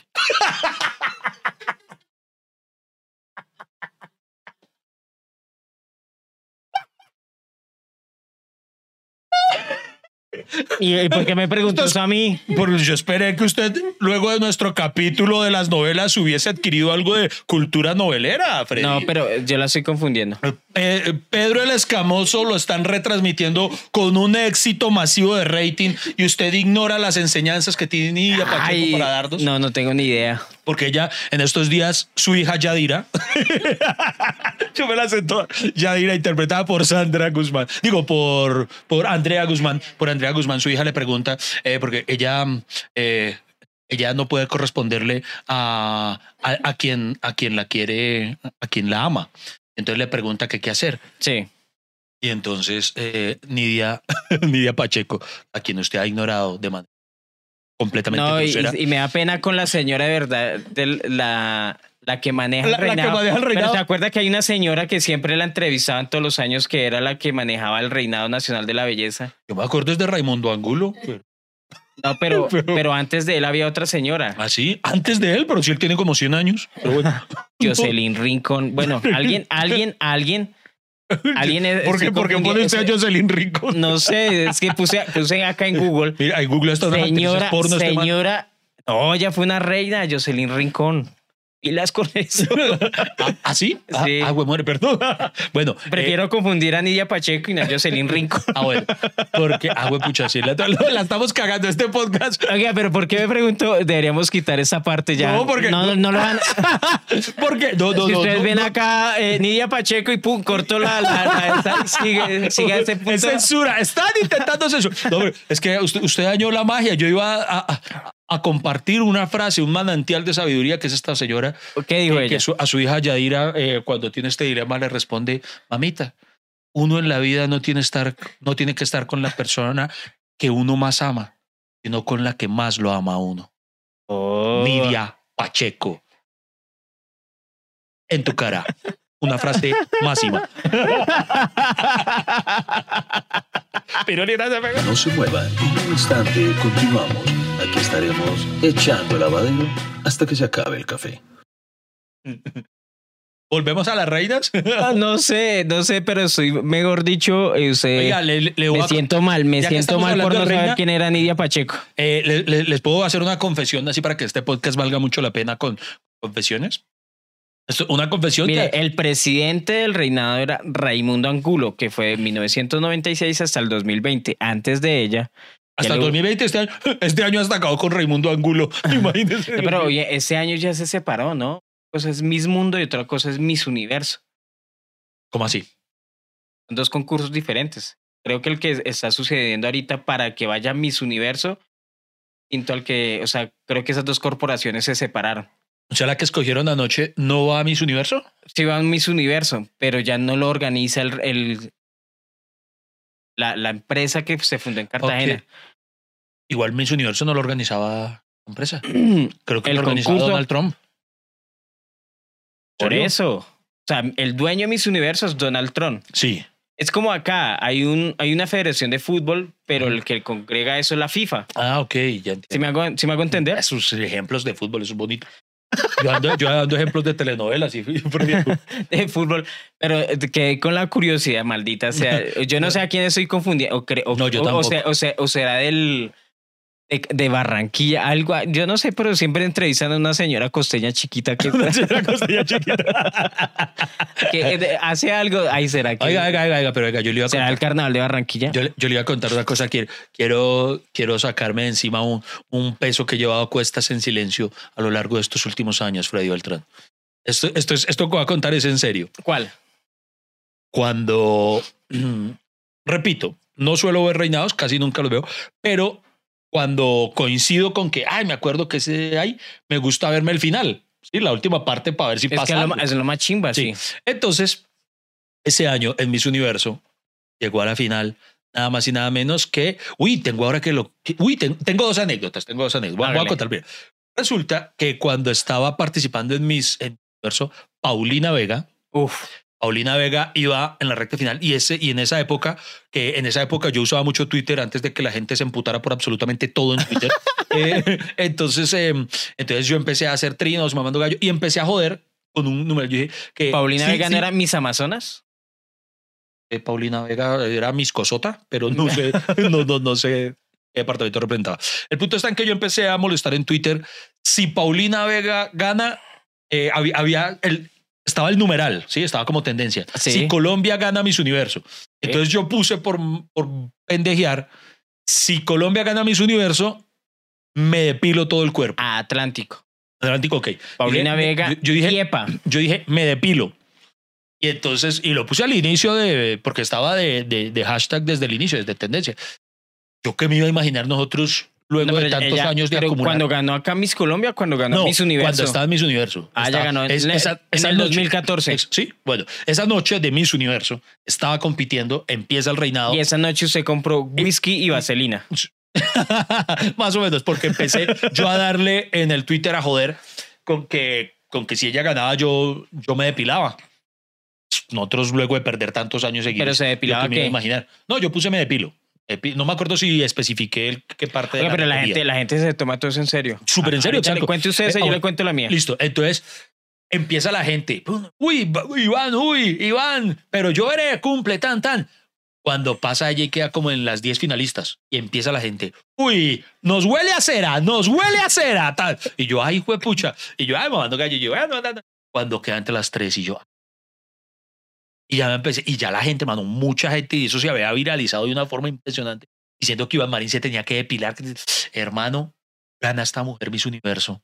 ¿Y, y por qué me preguntó eso a mí? Porque yo esperé que usted, luego de nuestro capítulo de las novelas, hubiese adquirido algo de cultura novelera, Freddy. No, pero yo la estoy confundiendo. Eh, Pedro el Escamoso lo están retransmitiendo con un éxito masivo de rating y usted ignora las enseñanzas que tiene Ay, para darnos. no, no tengo ni idea. Porque ella, en estos días, su hija Yadira, <laughs> yo me la toda, Yadira interpretada por Sandra Guzmán, digo, por, por Andrea Guzmán, por Andrea Guzmán, su hija le pregunta, eh, porque ella, eh, ella no puede corresponderle a, a, a quien, a quien la quiere, a quien la ama. Entonces le pregunta que qué hacer. Sí. Y entonces eh, Nidia, <laughs> Nidia Pacheco, a quien usted ha ignorado de manera completamente No, y, me da pena con la señora de verdad, la, la que maneja La- el la que reinado. maneja el reinado. Pero se acuerda que hay una señora que siempre la entrevistaban todos los años que era la que manejaba el reinado nacional de la belleza. Yo me acuerdo es de Raimundo Angulo. pero- No, pero, <laughs> Pero- pero antes de él había otra señora, Ah, sí, antes de él, pero si él tiene como 100 años. Pero bueno. <laughs> Jocelyn Rincón. Bueno, <laughs> alguien, alguien, alguien, <laughs> alguien es. ¿Por qué, estoy ¿por qué pone confundiendo- usted a Jocelyn Rico? No sé, es que puse, puse acá en Google. Mira, en Google está <laughs> Señora, porno este señora. No, ella fue una reina, Jocelyn Rincón. Y las con eso. <laughs> ¿Ah, ¿Ah, sí? Ah, Sí. Ah, güey, muere, perdón. <laughs> bueno. Prefiero eh, confundir a Nidia Pacheco y a Jocelyn Rincón. <laughs> ah, bueno. Porque, ah, güey, pucha, sí, la, la estamos cagando este podcast. Oiga, pero ¿por qué me pregunto? Deberíamos quitar esa parte ya. No, porque- No, no, no lo van. Porque, no, no, si ustedes no, ven acá eh, Nidia Pacheco y pum, corto la. la, la- sigue, sigue ese punto. Es censura. Están intentando censura. No, pero es que usted, usted dañó la magia. Yo iba a, a- a compartir una frase, un manantial de sabiduría que es esta señora. ¿Qué dijo ella? que su- a su hija Yadira, eh, cuando tiene este dilema, le responde: Mamita, uno en la vida no tiene, estar, no tiene que estar con la persona que uno más ama, sino con la que más lo ama a uno. Oh. Nidia Pacheco. En tu cara. Una frase máxima. <laughs> Pero ni nada pegó. No se muevan, en un instante continuamos. Aquí estaremos echando el lavadero hasta que se acabe el café. <laughs> Volvemos a las reinas. Ah, no sé, no sé, pero estoy, mejor dicho, eh, usted- Oiga, le, le- me a- siento mal, me ya siento mal por no de saber reina- quién era Nidia Pacheco. Eh, le- le- les puedo hacer una confesión así para que este podcast valga mucho la pena con confesiones. Esto- una confesión Mire, que- el presidente del reinado era Raimundo Angulo, que fue de 1996 hasta el 2020. Antes de ella. hasta el le- 2020, este año, <laughs> este año hasta acabó con Raimundo Angulo. Imagínense. <laughs> No, Pero oye, ese año ya se separó, ¿no? Una cosa es Miss Mundo y otra cosa es Miss Universo. ¿Cómo así? Son dos concursos diferentes. Creo que el que está sucediendo ahorita para que vaya Miss Universo, al que, o sea, creo que esas dos corporaciones se separaron. O sea, la que escogieron anoche no va a Miss Universo. Sí va a Miss Universo, pero ya no lo organiza el, el- la, la empresa que se fundó en Cartagena. Igual Miss Universo no lo organizaba empresa. <clears throat> Creo que El lo organizaba concurso. Donald Trump. Por eso. O sea, el dueño de mis universos es Donald Trump. Sí. Es como acá, hay, un, hay una federación de fútbol, pero el que congrega eso es la FIFA. Ah, ok, ya entiendo. ¿Sí me hago, sí me hago entender? Esos ejemplos de fútbol, eso es bonito. Yo ando, yo ando ejemplos de telenovelas y <laughs> <laughs> de fútbol, pero eh, quedé con la curiosidad, maldita sea. <laughs> Yo no sé a quién estoy confundiendo. O, o- No, yo o- o sea- o sea- o será del. De, de Barranquilla, algo, yo no sé, pero siempre entrevistan a una señora costeña chiquita que, <laughs> <laughs> que eh, de- hace algo. Ay, ¿será que Oiga, oiga, oiga, pero oiga, yo le iba a será contar, el carnaval de Barranquilla? yo, le- yo le iba a contar una cosa. Quiero, quiero, quiero sacarme de encima un, un peso que he llevado a cuestas en silencio a lo largo de estos últimos años, Freddy Beltrán. Esto, esto, es, esto que voy a contar es en serio. ¿Cuál? Cuando, <clears throat> repito, no suelo ver reinados, casi nunca los veo, pero cuando coincido con que, ay, me acuerdo que ese hay, me gusta verme el final, ¿sí? la última parte para ver si Es pasa que es lo, algo. ma- es lo más chimba, sí. Sí. Entonces, ese año en Miss Universo llegó a la final nada más y nada menos que, uy, tengo ahora que lo, uy, ten- tengo dos anécdotas, tengo dos anécdotas, voy, a- voy a contar bien. Resulta que cuando estaba participando en Miss en Universo, Paulina Vega, Uf, Paulina Vega iba en la recta final y ese y en esa época que en esa época yo usaba mucho Twitter antes de que la gente se emputara por absolutamente todo en Twitter. <laughs> Eh, entonces eh, entonces yo empecé a hacer trinos, mamando gallo y empecé a joder con un número. Yo dije que Paulina sí, Vega sí, era Mis Amazonas. eh, Paulina Vega era mis cosota, pero no sé, <laughs> no, no, no sé qué departamento representaba. El punto está en que yo empecé a molestar en Twitter. Si Paulina Vega gana, había, había el, estaba el numeral, sí, estaba como tendencia. Sí. Si Colombia gana Miss Universo. Entonces yo puse por, por pendejear, si Colombia gana Miss Universo, me depilo todo el cuerpo. A Atlántico. Atlántico, ok. Paulina Dije- Vega. yo- yo dije, Yepa. yo dije, me depilo. Y entonces, y lo puse al inicio de, porque estaba de, de, de hashtag desde el inicio, desde tendencia. Yo que me iba a imaginar nosotros luego No, de tantos ella- años de pero acumular. Cuando ganó acá Miss Colombia, cuando ganó no, Miss Universo. cuando estaba en Miss Universo. Ah, ya Estaba- ganó en, es- esa- en esa el noche- 2014. ex- sí, bueno, esa noche de Miss Universo estaba compitiendo, empieza el reinado. Y esa noche usted compró whisky y vaselina. <laughs> Más o menos, porque empecé yo a darle en el Twitter a joder con que, con que si ella ganaba yo, yo me depilaba. Nosotros luego de perder tantos años seguidos. Pero se yo depilaba que me iba a imaginar. No, yo puse me depilo. No me acuerdo si especifiqué qué parte de Oiga, pero la gente, la gente se toma todo eso en serio. Súper en serio, Ahorita le exacto. cuente usted Eh, esa, ah, yo le cuento la mía. Listo. Entonces empieza la gente. Uy, Iván, uy, Iván, pero yo veré, cumple, tan, tan. Cuando pasa ella y queda como en las 10 finalistas y empieza la gente. Uy, nos huele a cera, nos huele a cera, tal. Y yo, ay, pucha. Y yo, ay, mamando gallo. Y yo, "Ah, no, no, no". Cuando queda entre las tres y yo. Y ya me empecé. Y ya la gente, mano, mucha gente, y eso se había viralizado de una forma impresionante, diciendo que Iván Marín se tenía que depilar. Hermano, gana esta mujer Miss Universo.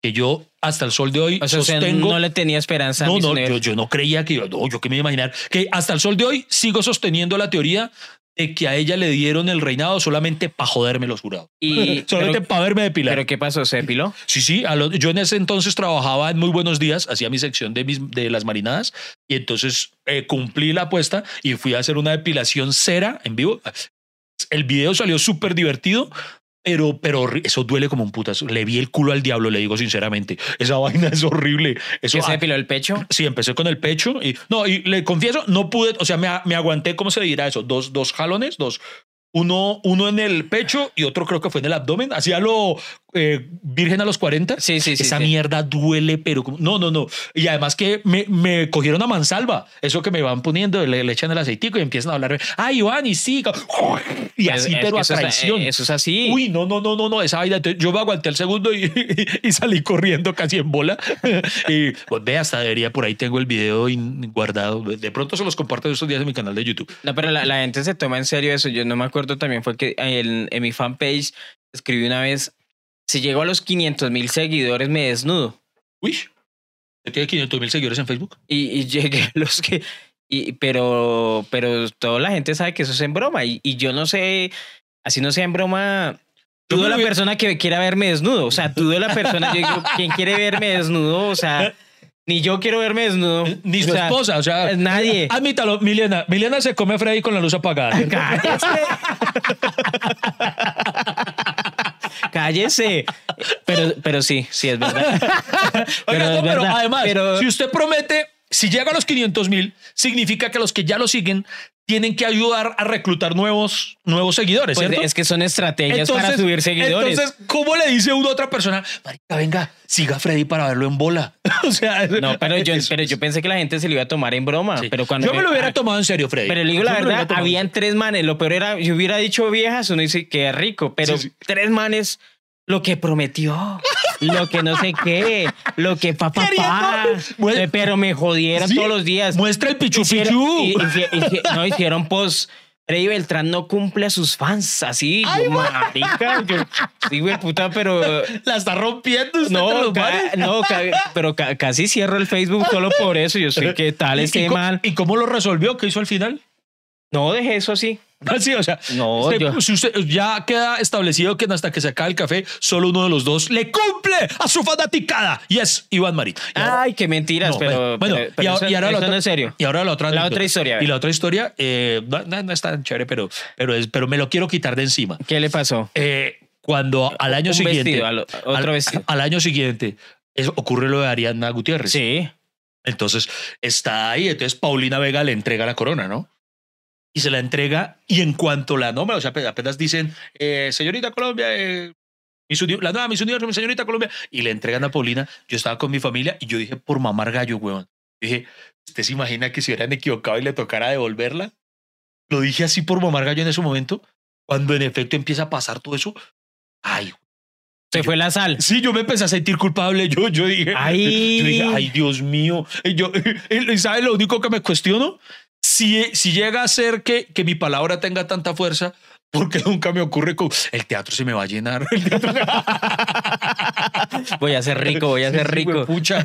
Que yo hasta el sol de hoy O sea, sostengo. no le tenía esperanza a No, Miss no, yo, yo no creía que, no, yo que me a imaginar, que hasta el sol de hoy sigo sosteniendo la teoría de que a ella le dieron el reinado solamente para joderme los jurados. Y, <laughs> solamente para verme depilar. pero ¿qué pasó? ¿Se depiló? Sí, sí, a lo- yo en ese entonces trabajaba en Muy Buenos Días, hacía mi sección de, mis- de las marinadas y entonces eh, cumplí la apuesta y fui a hacer una depilación cera en vivo. El video salió súper divertido. Pero, pero eso duele como un putas. Le vi el culo al diablo, le digo sinceramente. Esa <laughs> vaina es horrible. Eso, ¿Que se depiló el pecho? Sí, empecé con el pecho y no, y le confieso, no pude, o sea, me, me aguanté, ¿cómo se dirá eso? Dos, dos jalones, dos. Uno, uno en el pecho y otro creo que fue en el abdomen. Hacía lo eh, virgen a los 40. Sí, sí, sí, Esa sí. mierda duele, pero como- no, no, no. Y además que me, me cogieron a mansalva. Eso que me van poniendo, le, le echan el aceitico y empiezan a hablar. Ay, Iván, y sí. Y así, Es- es pero que a traición. eh, eso es así. Uy, no, no, no, no, no, esa vaina. Yo me aguanté el segundo y, <laughs> y salí corriendo casi en bola. <laughs> y pues ve, hasta debería, por ahí tengo el video guardado. De pronto se los comparto estos días en mi canal de YouTube. No, pero la, la gente se toma en serio eso. Yo no me acuerdo también, fue que en, en mi fanpage escribí una vez, si llego a los 500 mil seguidores me desnudo. Uy, ¿usted tiene 500 mil seguidores en Facebook? Y, y <laughs> llegué a los que... Y, pero, pero toda la gente sabe que eso es en broma. Y, y yo no sé, así no sea en broma... Dudo la persona que quiera verme desnudo. O sea, dudo la persona. Yo digo, <laughs> ¿quién quiere verme desnudo? O sea, ni yo quiero verme desnudo. Ni su O sea, esposa, o sea. Nadie. <laughs> Admítalo, Milena. Milena se come a Freddy con la luz apagada. <laughs> Cállese. cállese. Pero, pero sí, sí, es verdad. <laughs> Oiga, es no, pero verdad, además, pero- si usted promete, si llega a los 500 mil, significa que los que ya lo siguen tienen que ayudar a reclutar nuevos, nuevos seguidores, Pues ¿cierto? es que son estrategias para subir seguidores. Entonces, ¿cómo le dice uno a otra persona? Marica, venga, siga a Freddy para verlo en bola. <laughs> o sea, no, pero yo, eso- pero yo pensé que la gente se lo iba a tomar en broma. sí. Pero cuando yo me lo hubiera ah, tomado en serio, Freddy. Pero le digo Yo la verdad, habían tres manes. Lo peor era, yo hubiera dicho viejas, uno dice que rico, pero Sí, sí. tres manes, lo que prometió, <laughs> lo que no sé qué, lo que pa, pa, pa. Queriendo- Eh, pero me jodieron Sí, todos los días. Muestra el pichu Hicieron, y- no, hicieron post. Freddy Beltrán no cumple a sus fans así. yo, marica, yo, sí, güey, puta, pero. La está rompiendo usted No, ca- no ca- pero ca- casi cierro el Facebook solo por eso. Yo sé <laughs> qué tal ¿Y- este man. ¿Y cómo lo resolvió? ¿Qué hizo al final? No, dejé eso así. <laughs> Sí, o sea, No, usted- yo- si usted- ya queda establecido que hasta que se acabe el café, solo uno de los dos le cumple a su fanaticada y es Iván Marín. Ahora- Ay, qué mentiras, No, pero, bueno, pero- y, pero a- eso, y ahora la otra, no es serio. Y ahora la otra, La otra historia. Y la otra historia, eh, no, no- no es tan chévere, pero, pero, es, pero me lo quiero quitar de encima. ¿Qué le pasó? Eh, cuando al año Un siguiente, vestido, al- otro al, vestido. al año siguiente, es- ocurre lo de Ariadna Gutiérrez. Sí. Entonces está ahí, entonces Paulina Vega le entrega la corona, ¿no? Y se la entrega y en cuanto la nombra, o sea, apenas- dicen, eh, señorita Colombia, eh, la nueva Miss Universo, señorita Colombia, y le entregan a Paulina, yo estaba con mi familia y yo dije, por mamar gallo, weón. Dije, ¿usted se imagina que si hubieran equivocado y le tocara devolverla? Lo dije así por mamar gallo en ese momento, cuando en efecto empieza a pasar todo eso. Ay, Se fue la sal. Sí, yo me empecé a sentir culpable. Yo, yo dije, Ay. yo dije, ay, Dios mío. Y Yo, <laughs> y ¿sabe lo único que me cuestiono? Si, llega a ser que, que mi palabra tenga tanta fuerza, porque nunca me ocurre con el teatro se me va a llenar. El <laughs> teatro- Voy a ser rico, voy a ser rico. Pucha,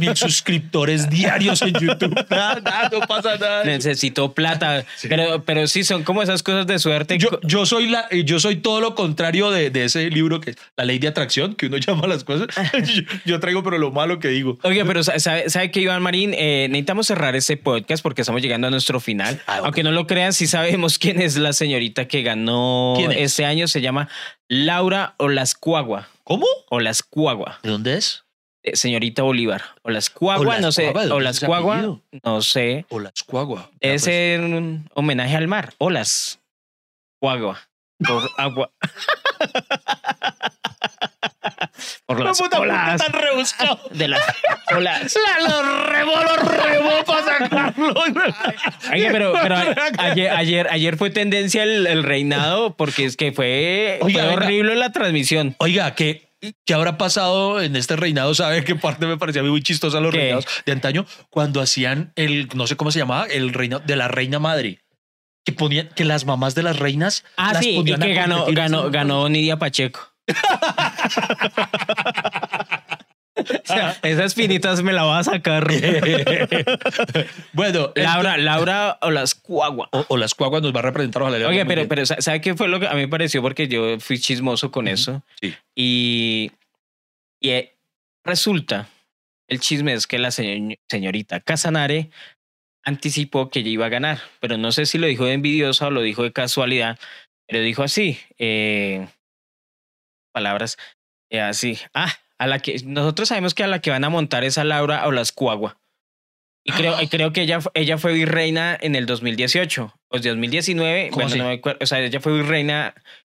mil suscriptores diarios en YouTube. Nada, <laughs> nada, no pasa nada. Necesito plata. Pero, pero sí, son como esas cosas de suerte. Yo, yo soy la, eh, yo soy todo lo contrario de, de ese libro que la ley de atracción, que uno <laughs> llama las cosas. Yo, yo traigo, pero lo malo que digo. Oye, pero sa- sabe, sabe que Iván Marín, Eh, necesitamos cerrar este podcast porque estamos llegando a nuestro final. Ah. Aunque no lo crean, sí sabemos quién es la señorita que ganó ¿Quién es? este año. Se llama Laura Olascuagua. ¿Cómo? Olascuagua. ¿De dónde es? Eh, Señorita Bolívar. Olascuagua, no sé. Olascuagua, ¿de dónde es ese Olascuagua, apellido? no sé. Olascuagua. Debe Ah, pues. ser un homenaje al mar. Olas. Cuagua. Por agua. <laughs> Por las Puta, olas. tan rebuscado. <laughs> De las olas. Lo rebo, lo rebo para sacarlo. Oye, pero, pero a- <laughs> ayer, ayer, ayer fue tendencia el, el reinado porque es que fue, Oiga, fue venga. horrible la transmisión. Oiga, ¿qué, ¿qué habrá pasado en este reinado? ¿Sabe qué parte me parecía muy chistosa los ¿Qué? reinados de antaño? Cuando hacían el, no sé cómo se llamaba, el reinado de la reina madre. Que ponían, que las mamás de las reinas. Ah, las sí, y ponían que ganó, ganó, ganó Nidia Pacheco. O sea, esas finitas me la voy a sacar. <laughs> bueno, Laura, Laura o las cuagua. o, o las cuaguas nos va a representar. Ojalá Oye, pero, pero sa- ¿sabe qué fue lo que a mí me pareció? Porque yo fui chismoso con eso. Sí. Y, y eh, resulta, el chisme es que la señor- señorita Casanare anticipó que ella iba a ganar, pero no sé si lo dijo de envidiosa o lo dijo de casualidad, pero dijo así, eh, palabras eh, así, ah, a la que nosotros sabemos que a la que van a montar es a Laura o las Cuagua. Y creo, y creo que ella, ella fue virreina en el 2018 o 2019. ¿Cómo Bueno, no me acuerdo. O sea, ella fue virreina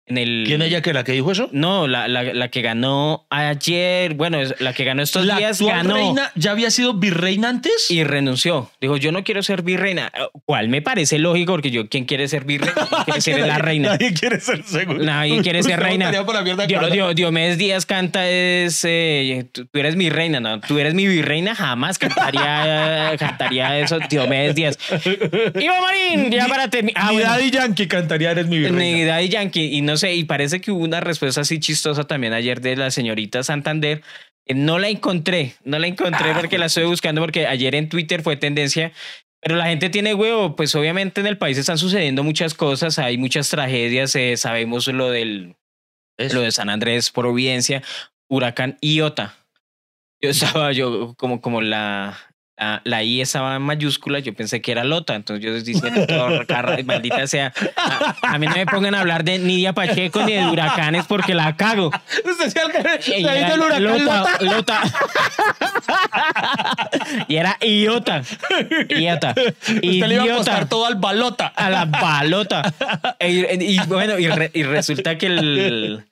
en el. ¿Quién ella que la que dijo eso? No, la, la, la que ganó ayer, bueno, es- la que ganó estos la días actual ganó reina ya había sido virreina antes. y renunció. Dijo, yo no quiero ser virreina. Cual me parece lógico, porque yo, ¿quién quiere ser virreina? ¿Quién quiere <laughs> ser la reina? Nadie quiere ser segundo. Nadie quiere ser <laughs> reina. votaría por la mierda que Dio- habla. Dio- Diomedes Díaz canta es eh, tú, tú eres mi reina, no, tú eres mi virreina, jamás cantaría, <laughs> cantaría eso Diomedes Díaz. Iván Marín, ya para terminar. Ah, bueno. Daddy Yankee cantaría Eres mi virreina. Ni Daddy Yankee. Y no sé, y parece que hubo una respuesta así chistosa también ayer de la señorita Santander. Eh, No la encontré, no la encontré porque la estoy buscando porque ayer en Twitter fue tendencia. Pero la gente tiene huevo, pues obviamente en el país están sucediendo muchas cosas, hay muchas tragedias, eh, sabemos lo del Eso. lo de San Andrés, Providencia, huracán Iota. Yo estaba, yo como, como la, la, la I estaba en mayúscula, yo pensé que era Lota, entonces yo todo, carra- maldita sea, a, a mí no me pongan a hablar de Nidia Pacheco ni de huracanes porque la cago. Usted se el huracán Lota, Lota. Lota. y era idiota, idiota, Usted le iba a apostar todo al balota. a la balota. y, y bueno, y, re- y resulta que el.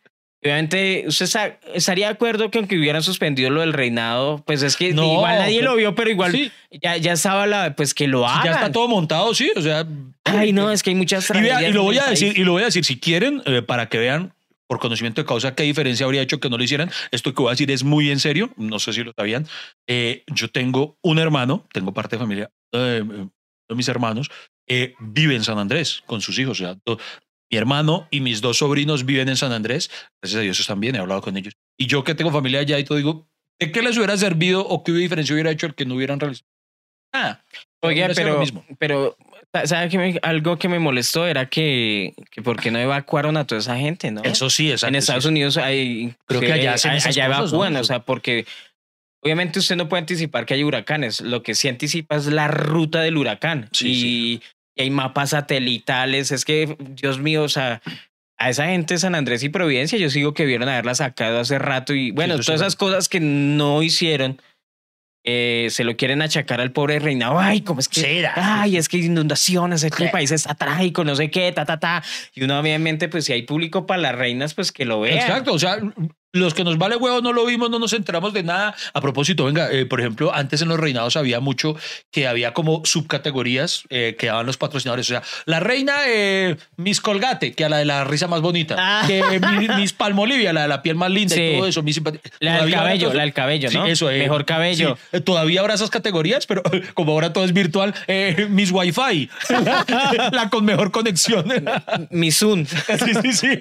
Obviamente, usted estaría de acuerdo que aunque hubieran suspendido lo del reinado, pues es que No, igual nadie lo vio, pero igual Sí. ya, ya estaba la, pues que lo hagan. Ya está todo montado, sí. O sea, Ay, no, es que hay muchas y, vea, y lo voy a decir, país. y lo voy a decir, si quieren, eh, para que vean por conocimiento de causa qué diferencia habría hecho que no lo hicieran. Esto que voy a decir es muy en serio, no sé si lo sabían. Eh, yo tengo un hermano, tengo parte de familia eh, de mis hermanos, eh, vive en San Andrés con sus hijos. O sea, mi hermano y mis dos sobrinos viven en San Andrés. Gracias a Dios están bien, he hablado con ellos. Y yo que tengo familia allá y todo, digo, ¿de qué les hubiera servido o qué diferencia hubiera hecho el que no hubieran realizado? Ah, Oiga, pero, mismo. pero ¿sabe que me- algo que me molestó era que, que por qué no evacuaron a toda esa gente, ¿no? Eso sí, exacto. en Estados sí. Unidos hay Creo que allá hacen esas allá cosas, ¿no? evacúan, o sea, porque obviamente usted no puede anticipar que hay huracanes, lo que sí anticipa es la ruta del huracán Sí, y, y hay mapas satelitales, es que Dios mío, o sea, a esa gente de San Andrés y Providencia yo sigo que vieron haberla sacado hace rato y bueno, sí todas es esas cosas que no hicieron eh, se lo quieren achacar al pobre reinado. Ay, ¿cómo es que? Sí. Ay, es que hay inundaciones, es que el país está trágico, no sé qué, ta, ta, ta. Y uno, obviamente, pues si hay público para las reinas, pues que lo vean. Exacto, o sea, los que nos vale huevo no lo vimos, no nos enteramos de nada. A propósito, venga, eh, por ejemplo, antes en los reinados había mucho que había como subcategorías eh, que daban los patrocinadores. O sea, la reina eh, Miss Colgate, que a la de la risa más bonita, Ah. que mi- Miss Palmolivia, la de la piel más linda Sí. y todo eso, Miss. La del cabello, la del cabello, Sí, ¿no? eso, eh, Mejor cabello. sí. Eh, Todavía habrá esas categorías, pero <laughs> como ahora todo es virtual, eh, Miss Wi-Fi, <laughs> la con mejor conexión. Mi Zoom. <laughs> sí, sí, sí.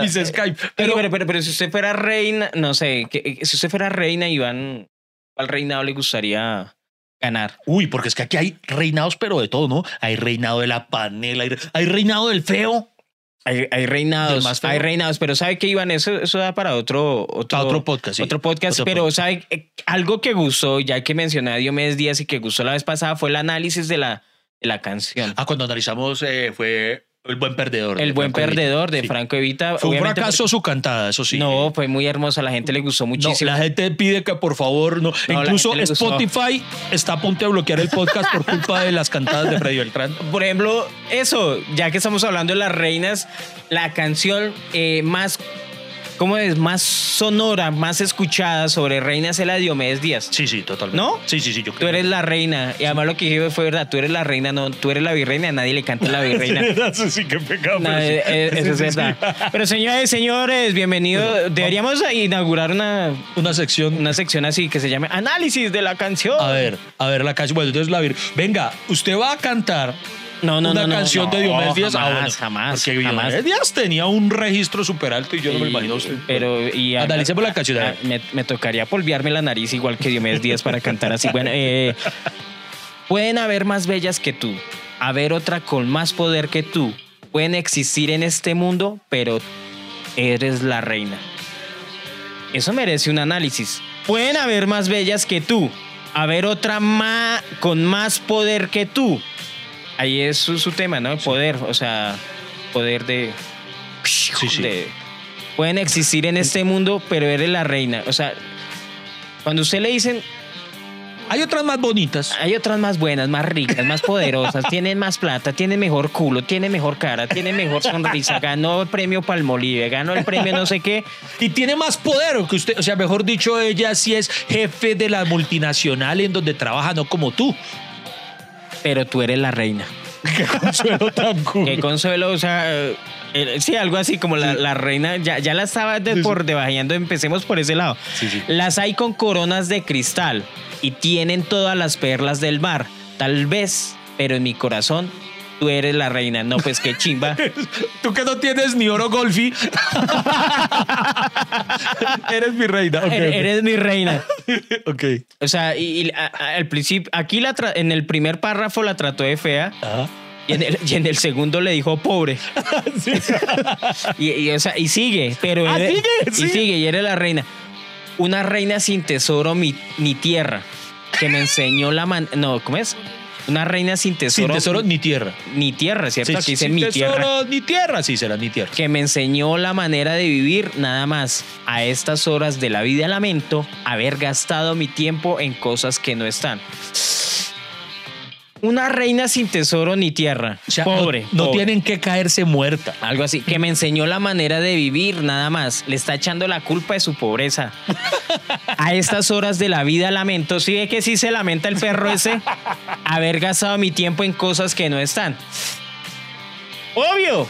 Miss Skype. Pero, pero, pero, pero si usted fuera reina, no sé, que, si usted fuera reina, Iván, ¿cuál reinado le gustaría ganar? Uy, porque es que aquí hay reinados, pero de todo, ¿no? Hay reinado de la panela, hay, hay reinado del feo. Hay, hay reinados, más hay reinados, pero ¿sabe qué, Iván? Eso, eso da para otro, otro, Para otro podcast, sí. Otro podcast, Otro pero podcast. ¿sabe? Eh, Algo que gustó, ya que mencioné a Diomedes Díaz y que gustó la vez pasada, fue el análisis de la, de la canción. Ah, cuando analizamos eh, fue El Buen Perdedor. de el buen Franco Evita. perdedor de. Franco Evita. Fue un fracaso su cantada, eso sí. No, fue muy hermoso, a la gente le gustó No, muchísimo. la gente pide que por favor no. Incluso. Spotify está a punto de bloquear el podcast por culpa de las cantadas de Freddy Beltrán. <laughs> Por ejemplo, eso, ya que estamos hablando de las reinas, la canción eh, más, ¿cómo es? Más sonora, más escuchada sobre reinas es la de Diomedes Díaz. Sí, sí, totalmente. ¿No? Sí, sí, sí. Yo Tú eres la reina. Y además lo que dije fue verdad. Tú eres la reina, no. Tú eres la virreina. A nadie le canta la virreina. Eso <laughs> sí, que pecado. No, eh, eso es verdad. Pero señores, señores, bienvenidos. Deberíamos inaugurar una, Una sección. una sección así que se llame Análisis de la canción. A ver, a ver la canción. Bueno, entonces la vir. Venga, usted va a cantar no, no, una no, canción no, de Diomedes Díaz. Jamás, Ah, bueno, jamás. Porque jamás. Diomedes Díaz tenía un registro súper alto y yo no me imagino usted. Pero, y Analicemos la canción, a Me, me tocaría polviarme la nariz igual que Diomedes Díaz para cantar así. Bueno, eh, pueden haber más bellas que tú, haber otra con más poder que tú. Pueden existir en este mundo, pero eres la reina. Eso merece un análisis. Pueden haber más bellas que tú, haber otra ma- con más poder que tú. Ahí es su, su tema, ¿no? Poder, o sea, poder de sí. de- pueden existir en este mundo, pero eres la reina. O sea, cuando usted le dicen, Hay otras más bonitas. hay otras más buenas, más ricas, más poderosas, <laughs> tienen más plata, tienen mejor culo, tienen mejor cara, tienen mejor sonrisa, ganó el premio Palmolive, ganó el premio no sé qué. Y tiene más poder que usted. O sea, mejor dicho, ella sí es jefe de la multinacional en donde trabaja, no como tú. Pero tú eres la reina. <laughs> Qué consuelo tan cool. Qué consuelo, o sea, eh, eh, sí, algo así como la, la reina, ya, ya la estaba de- por debajeando, empecemos por ese lado. Sí, sí. Las hay con coronas de cristal y tienen todas las perlas del mar. Tal vez, pero en mi corazón, tú eres la reina. No, pues qué chimba. <laughs> Tú que no tienes ni oro golfi. <laughs> Eres mi reina. Ok, Eres- mi reina. <laughs> Ok. O sea, y, y a- a- al principio, aquí la tra- en el primer párrafo la trató de fea. Ajá. Y en, el, y en el segundo le dijo pobre. y, y, o sea, y sigue, pero Ah, eres- sigue, y sigue, y eres la reina. Una reina sin tesoro mi- tierra. que me enseñó la man... No, ¿cómo es? Una reina sin tesoro. Sin tesoro ni tierra. Ni tierra, ¿cierto? Sí, Aquí dice sin mi tesoro tierra. ni tierra, sí será ni tierra. Que me enseñó la manera de vivir nada más. A estas horas de la vida lamento haber gastado mi tiempo en cosas que no están. Una reina sin tesoro ni tierra. O sea, pobre. No, no pobre. tienen que caerse muerta. Algo así, que me enseñó la manera de vivir, nada más. Le está echando la culpa de su pobreza. <laughs> A estas horas de la vida lamento, sí ve que sí se lamenta el perro ese, haber gastado mi tiempo en cosas que no están. Obvio,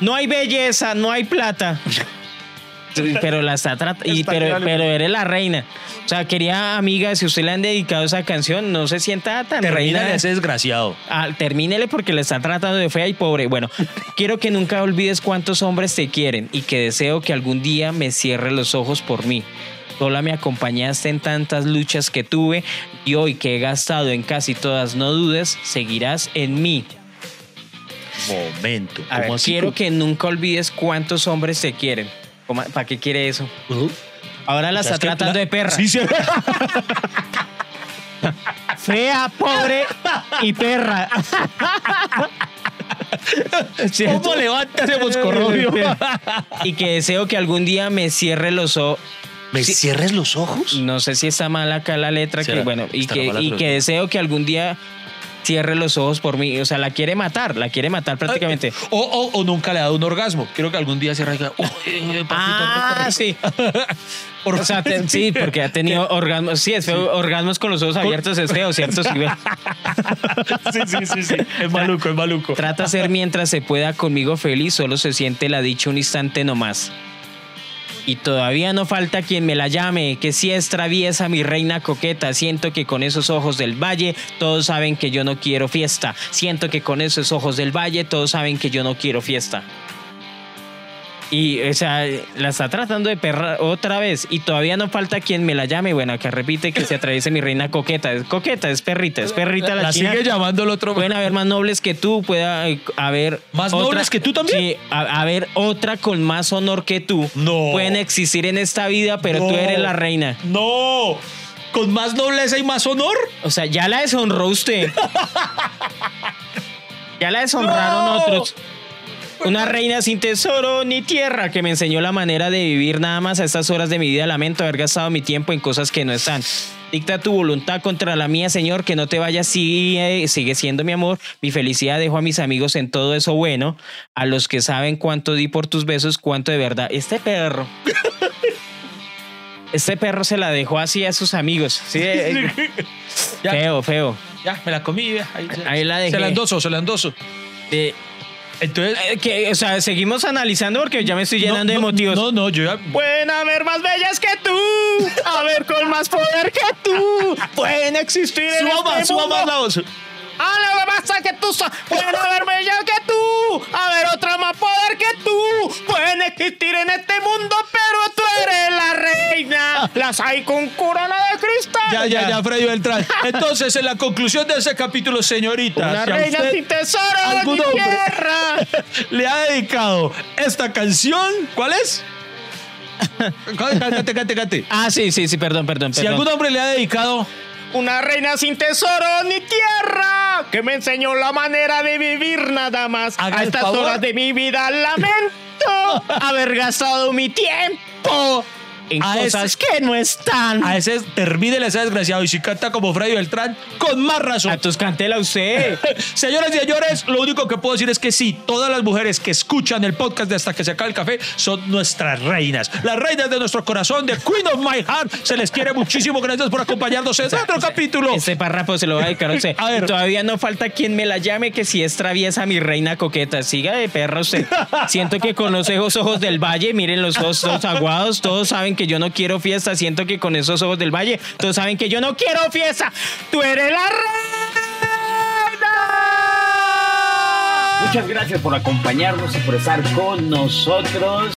no hay belleza, no hay plata. <laughs> Pero la está tratando, Está pero, pero eres la reina. O sea, quería amiga, si usted le han dedicado esa canción, no se sienta tan Termina reina. ese desgraciado. Ah, termínele porque le están tratando de fea y pobre. Bueno, quiero que nunca olvides cuántos hombres te quieren y que deseo que algún día me cierre los ojos por mí. Sola me acompañaste en tantas luchas que tuve y hoy que he gastado en casi todas, no dudes, seguirás en mí. Momento. Quiero que nunca olvides cuántos hombres te quieren. ¿Cómo- ¿Para qué quiere eso? Uh, Ahora la o sea, está tratando la- de perra. Sí, sí. <laughs> Fea, pobre y perra. <laughs> ¿Cómo levanta ese moscorrobio? <laughs> y que deseo que algún día me cierre los ojos. ¿Me Sí. cierres los ojos? No sé si está mal acá la letra, que bueno, y que, y deseo que algún día cierre los ojos por mí. O sea, la quiere matar, la quiere matar prácticamente. O, o- o nunca le ha dado un orgasmo. Quiero que algún día se raiga. Uy, papito, Ah, sí. <laughs> O sea, te- sí, porque ha tenido orgasmos. Sí, es feo. Orgasmos con los ojos abiertos es feo, ¿cierto? <laughs> Sí, sí, sí, sí. Es maluco, es maluco. Trata ser mientras se pueda conmigo feliz, solo se siente la dicha un instante nomás. Y todavía no falta quien me la llame, que si es traviesa mi reina coqueta. Siento que con esos ojos del valle todos saben que yo no quiero fiesta. Siento que con esos ojos del valle todos saben que yo no quiero fiesta. Y, o sea, la está tratando de perra otra vez. Y todavía no falta quien me la llame. Bueno, que repite que se atraviese mi reina coqueta. Es coqueta, es perrita, es perrita la, La china. sigue llamando el otro. Pueden haber más nobles que tú, puede eh, haber... ¿Más nobles que tú también? Sí, a- haber otra con más honor que tú. No. Pueden existir en esta vida, pero tú eres la reina. No. ¿Con más nobleza y más honor? O sea, ya la deshonró usted. <laughs> ya la deshonraron No. otros. <laughs> Una reina sin tesoro ni tierra que me enseñó la manera de vivir nada más a estas horas de mi vida. Lamento haber gastado mi tiempo en cosas que no están. Dicta tu voluntad contra la mía, Señor, que no te vayas, sigue, sigue siendo mi amor. Mi felicidad dejo a mis amigos en todo eso bueno, a los que saben cuánto di por tus besos, cuánto de verdad. Este perro. <laughs> Este perro se la dejó así a sus amigos. Sí, <laughs> eh, Ya, feo, feo. ya, me la comí. ya. Ahí, la dejé. Se la endoso, se la endoso. Eh, Entonces. eh, que, o sea, seguimos analizando porque ya me estoy llenando no, de motivos. No, no, yo ya. Pueden haber más bellas que tú, haber con más poder que tú, pueden existir en Suba más, este suba mundo. más la voz. Ah, lo que tú so- pueden haber bellas que tú, haber otra más poder que tú, pueden existir en este mundo, pero tú eres la reina. Las hay con corona de cristal. Ya, ya, ya, Freddy Beltrán. Entonces, en la conclusión de ese capítulo, señorita, Una si a reina usted sin tesoro algún ni hombre tierra. <laughs> le ha dedicado esta canción, ¿cuál es? <laughs> Cante, cante, cante. Ah, sí, sí, sí, perdón, perdón. Si perdón. algún hombre le ha dedicado Una reina sin tesoro ni tierra que me enseñó la manera de vivir nada más. Haga a el estas favor. horas de mi vida lamento <laughs> haber gastado mi tiempo en A cosas que no están. a ese, termínele ese desgraciado. Y si canta como Freddy Beltrán, con más razón. Entonces cántela usted. <laughs> Señoras y señores, lo único que puedo decir es que sí, todas las mujeres que escuchan el podcast de Hasta que se acabe el café son nuestras reinas. Las reinas de nuestro corazón, de Queen of My Heart. Se les quiere muchísimo. Gracias por acompañarnos en otro capítulo. Este párrafo se lo va a dedicar a usted. <laughs> A ver. Y todavía no falta quien me la llame que si es traviesa mi reina coqueta. Siga de perra usted. Siento que con los ojos, ojos del valle, miren los ojos todos aguados, todos saben que yo no quiero fiesta. Siento que con esos ojos del valle, todos saben que yo no quiero fiesta. Tú eres la reina. Muchas gracias por acompañarnos y por estar con nosotros.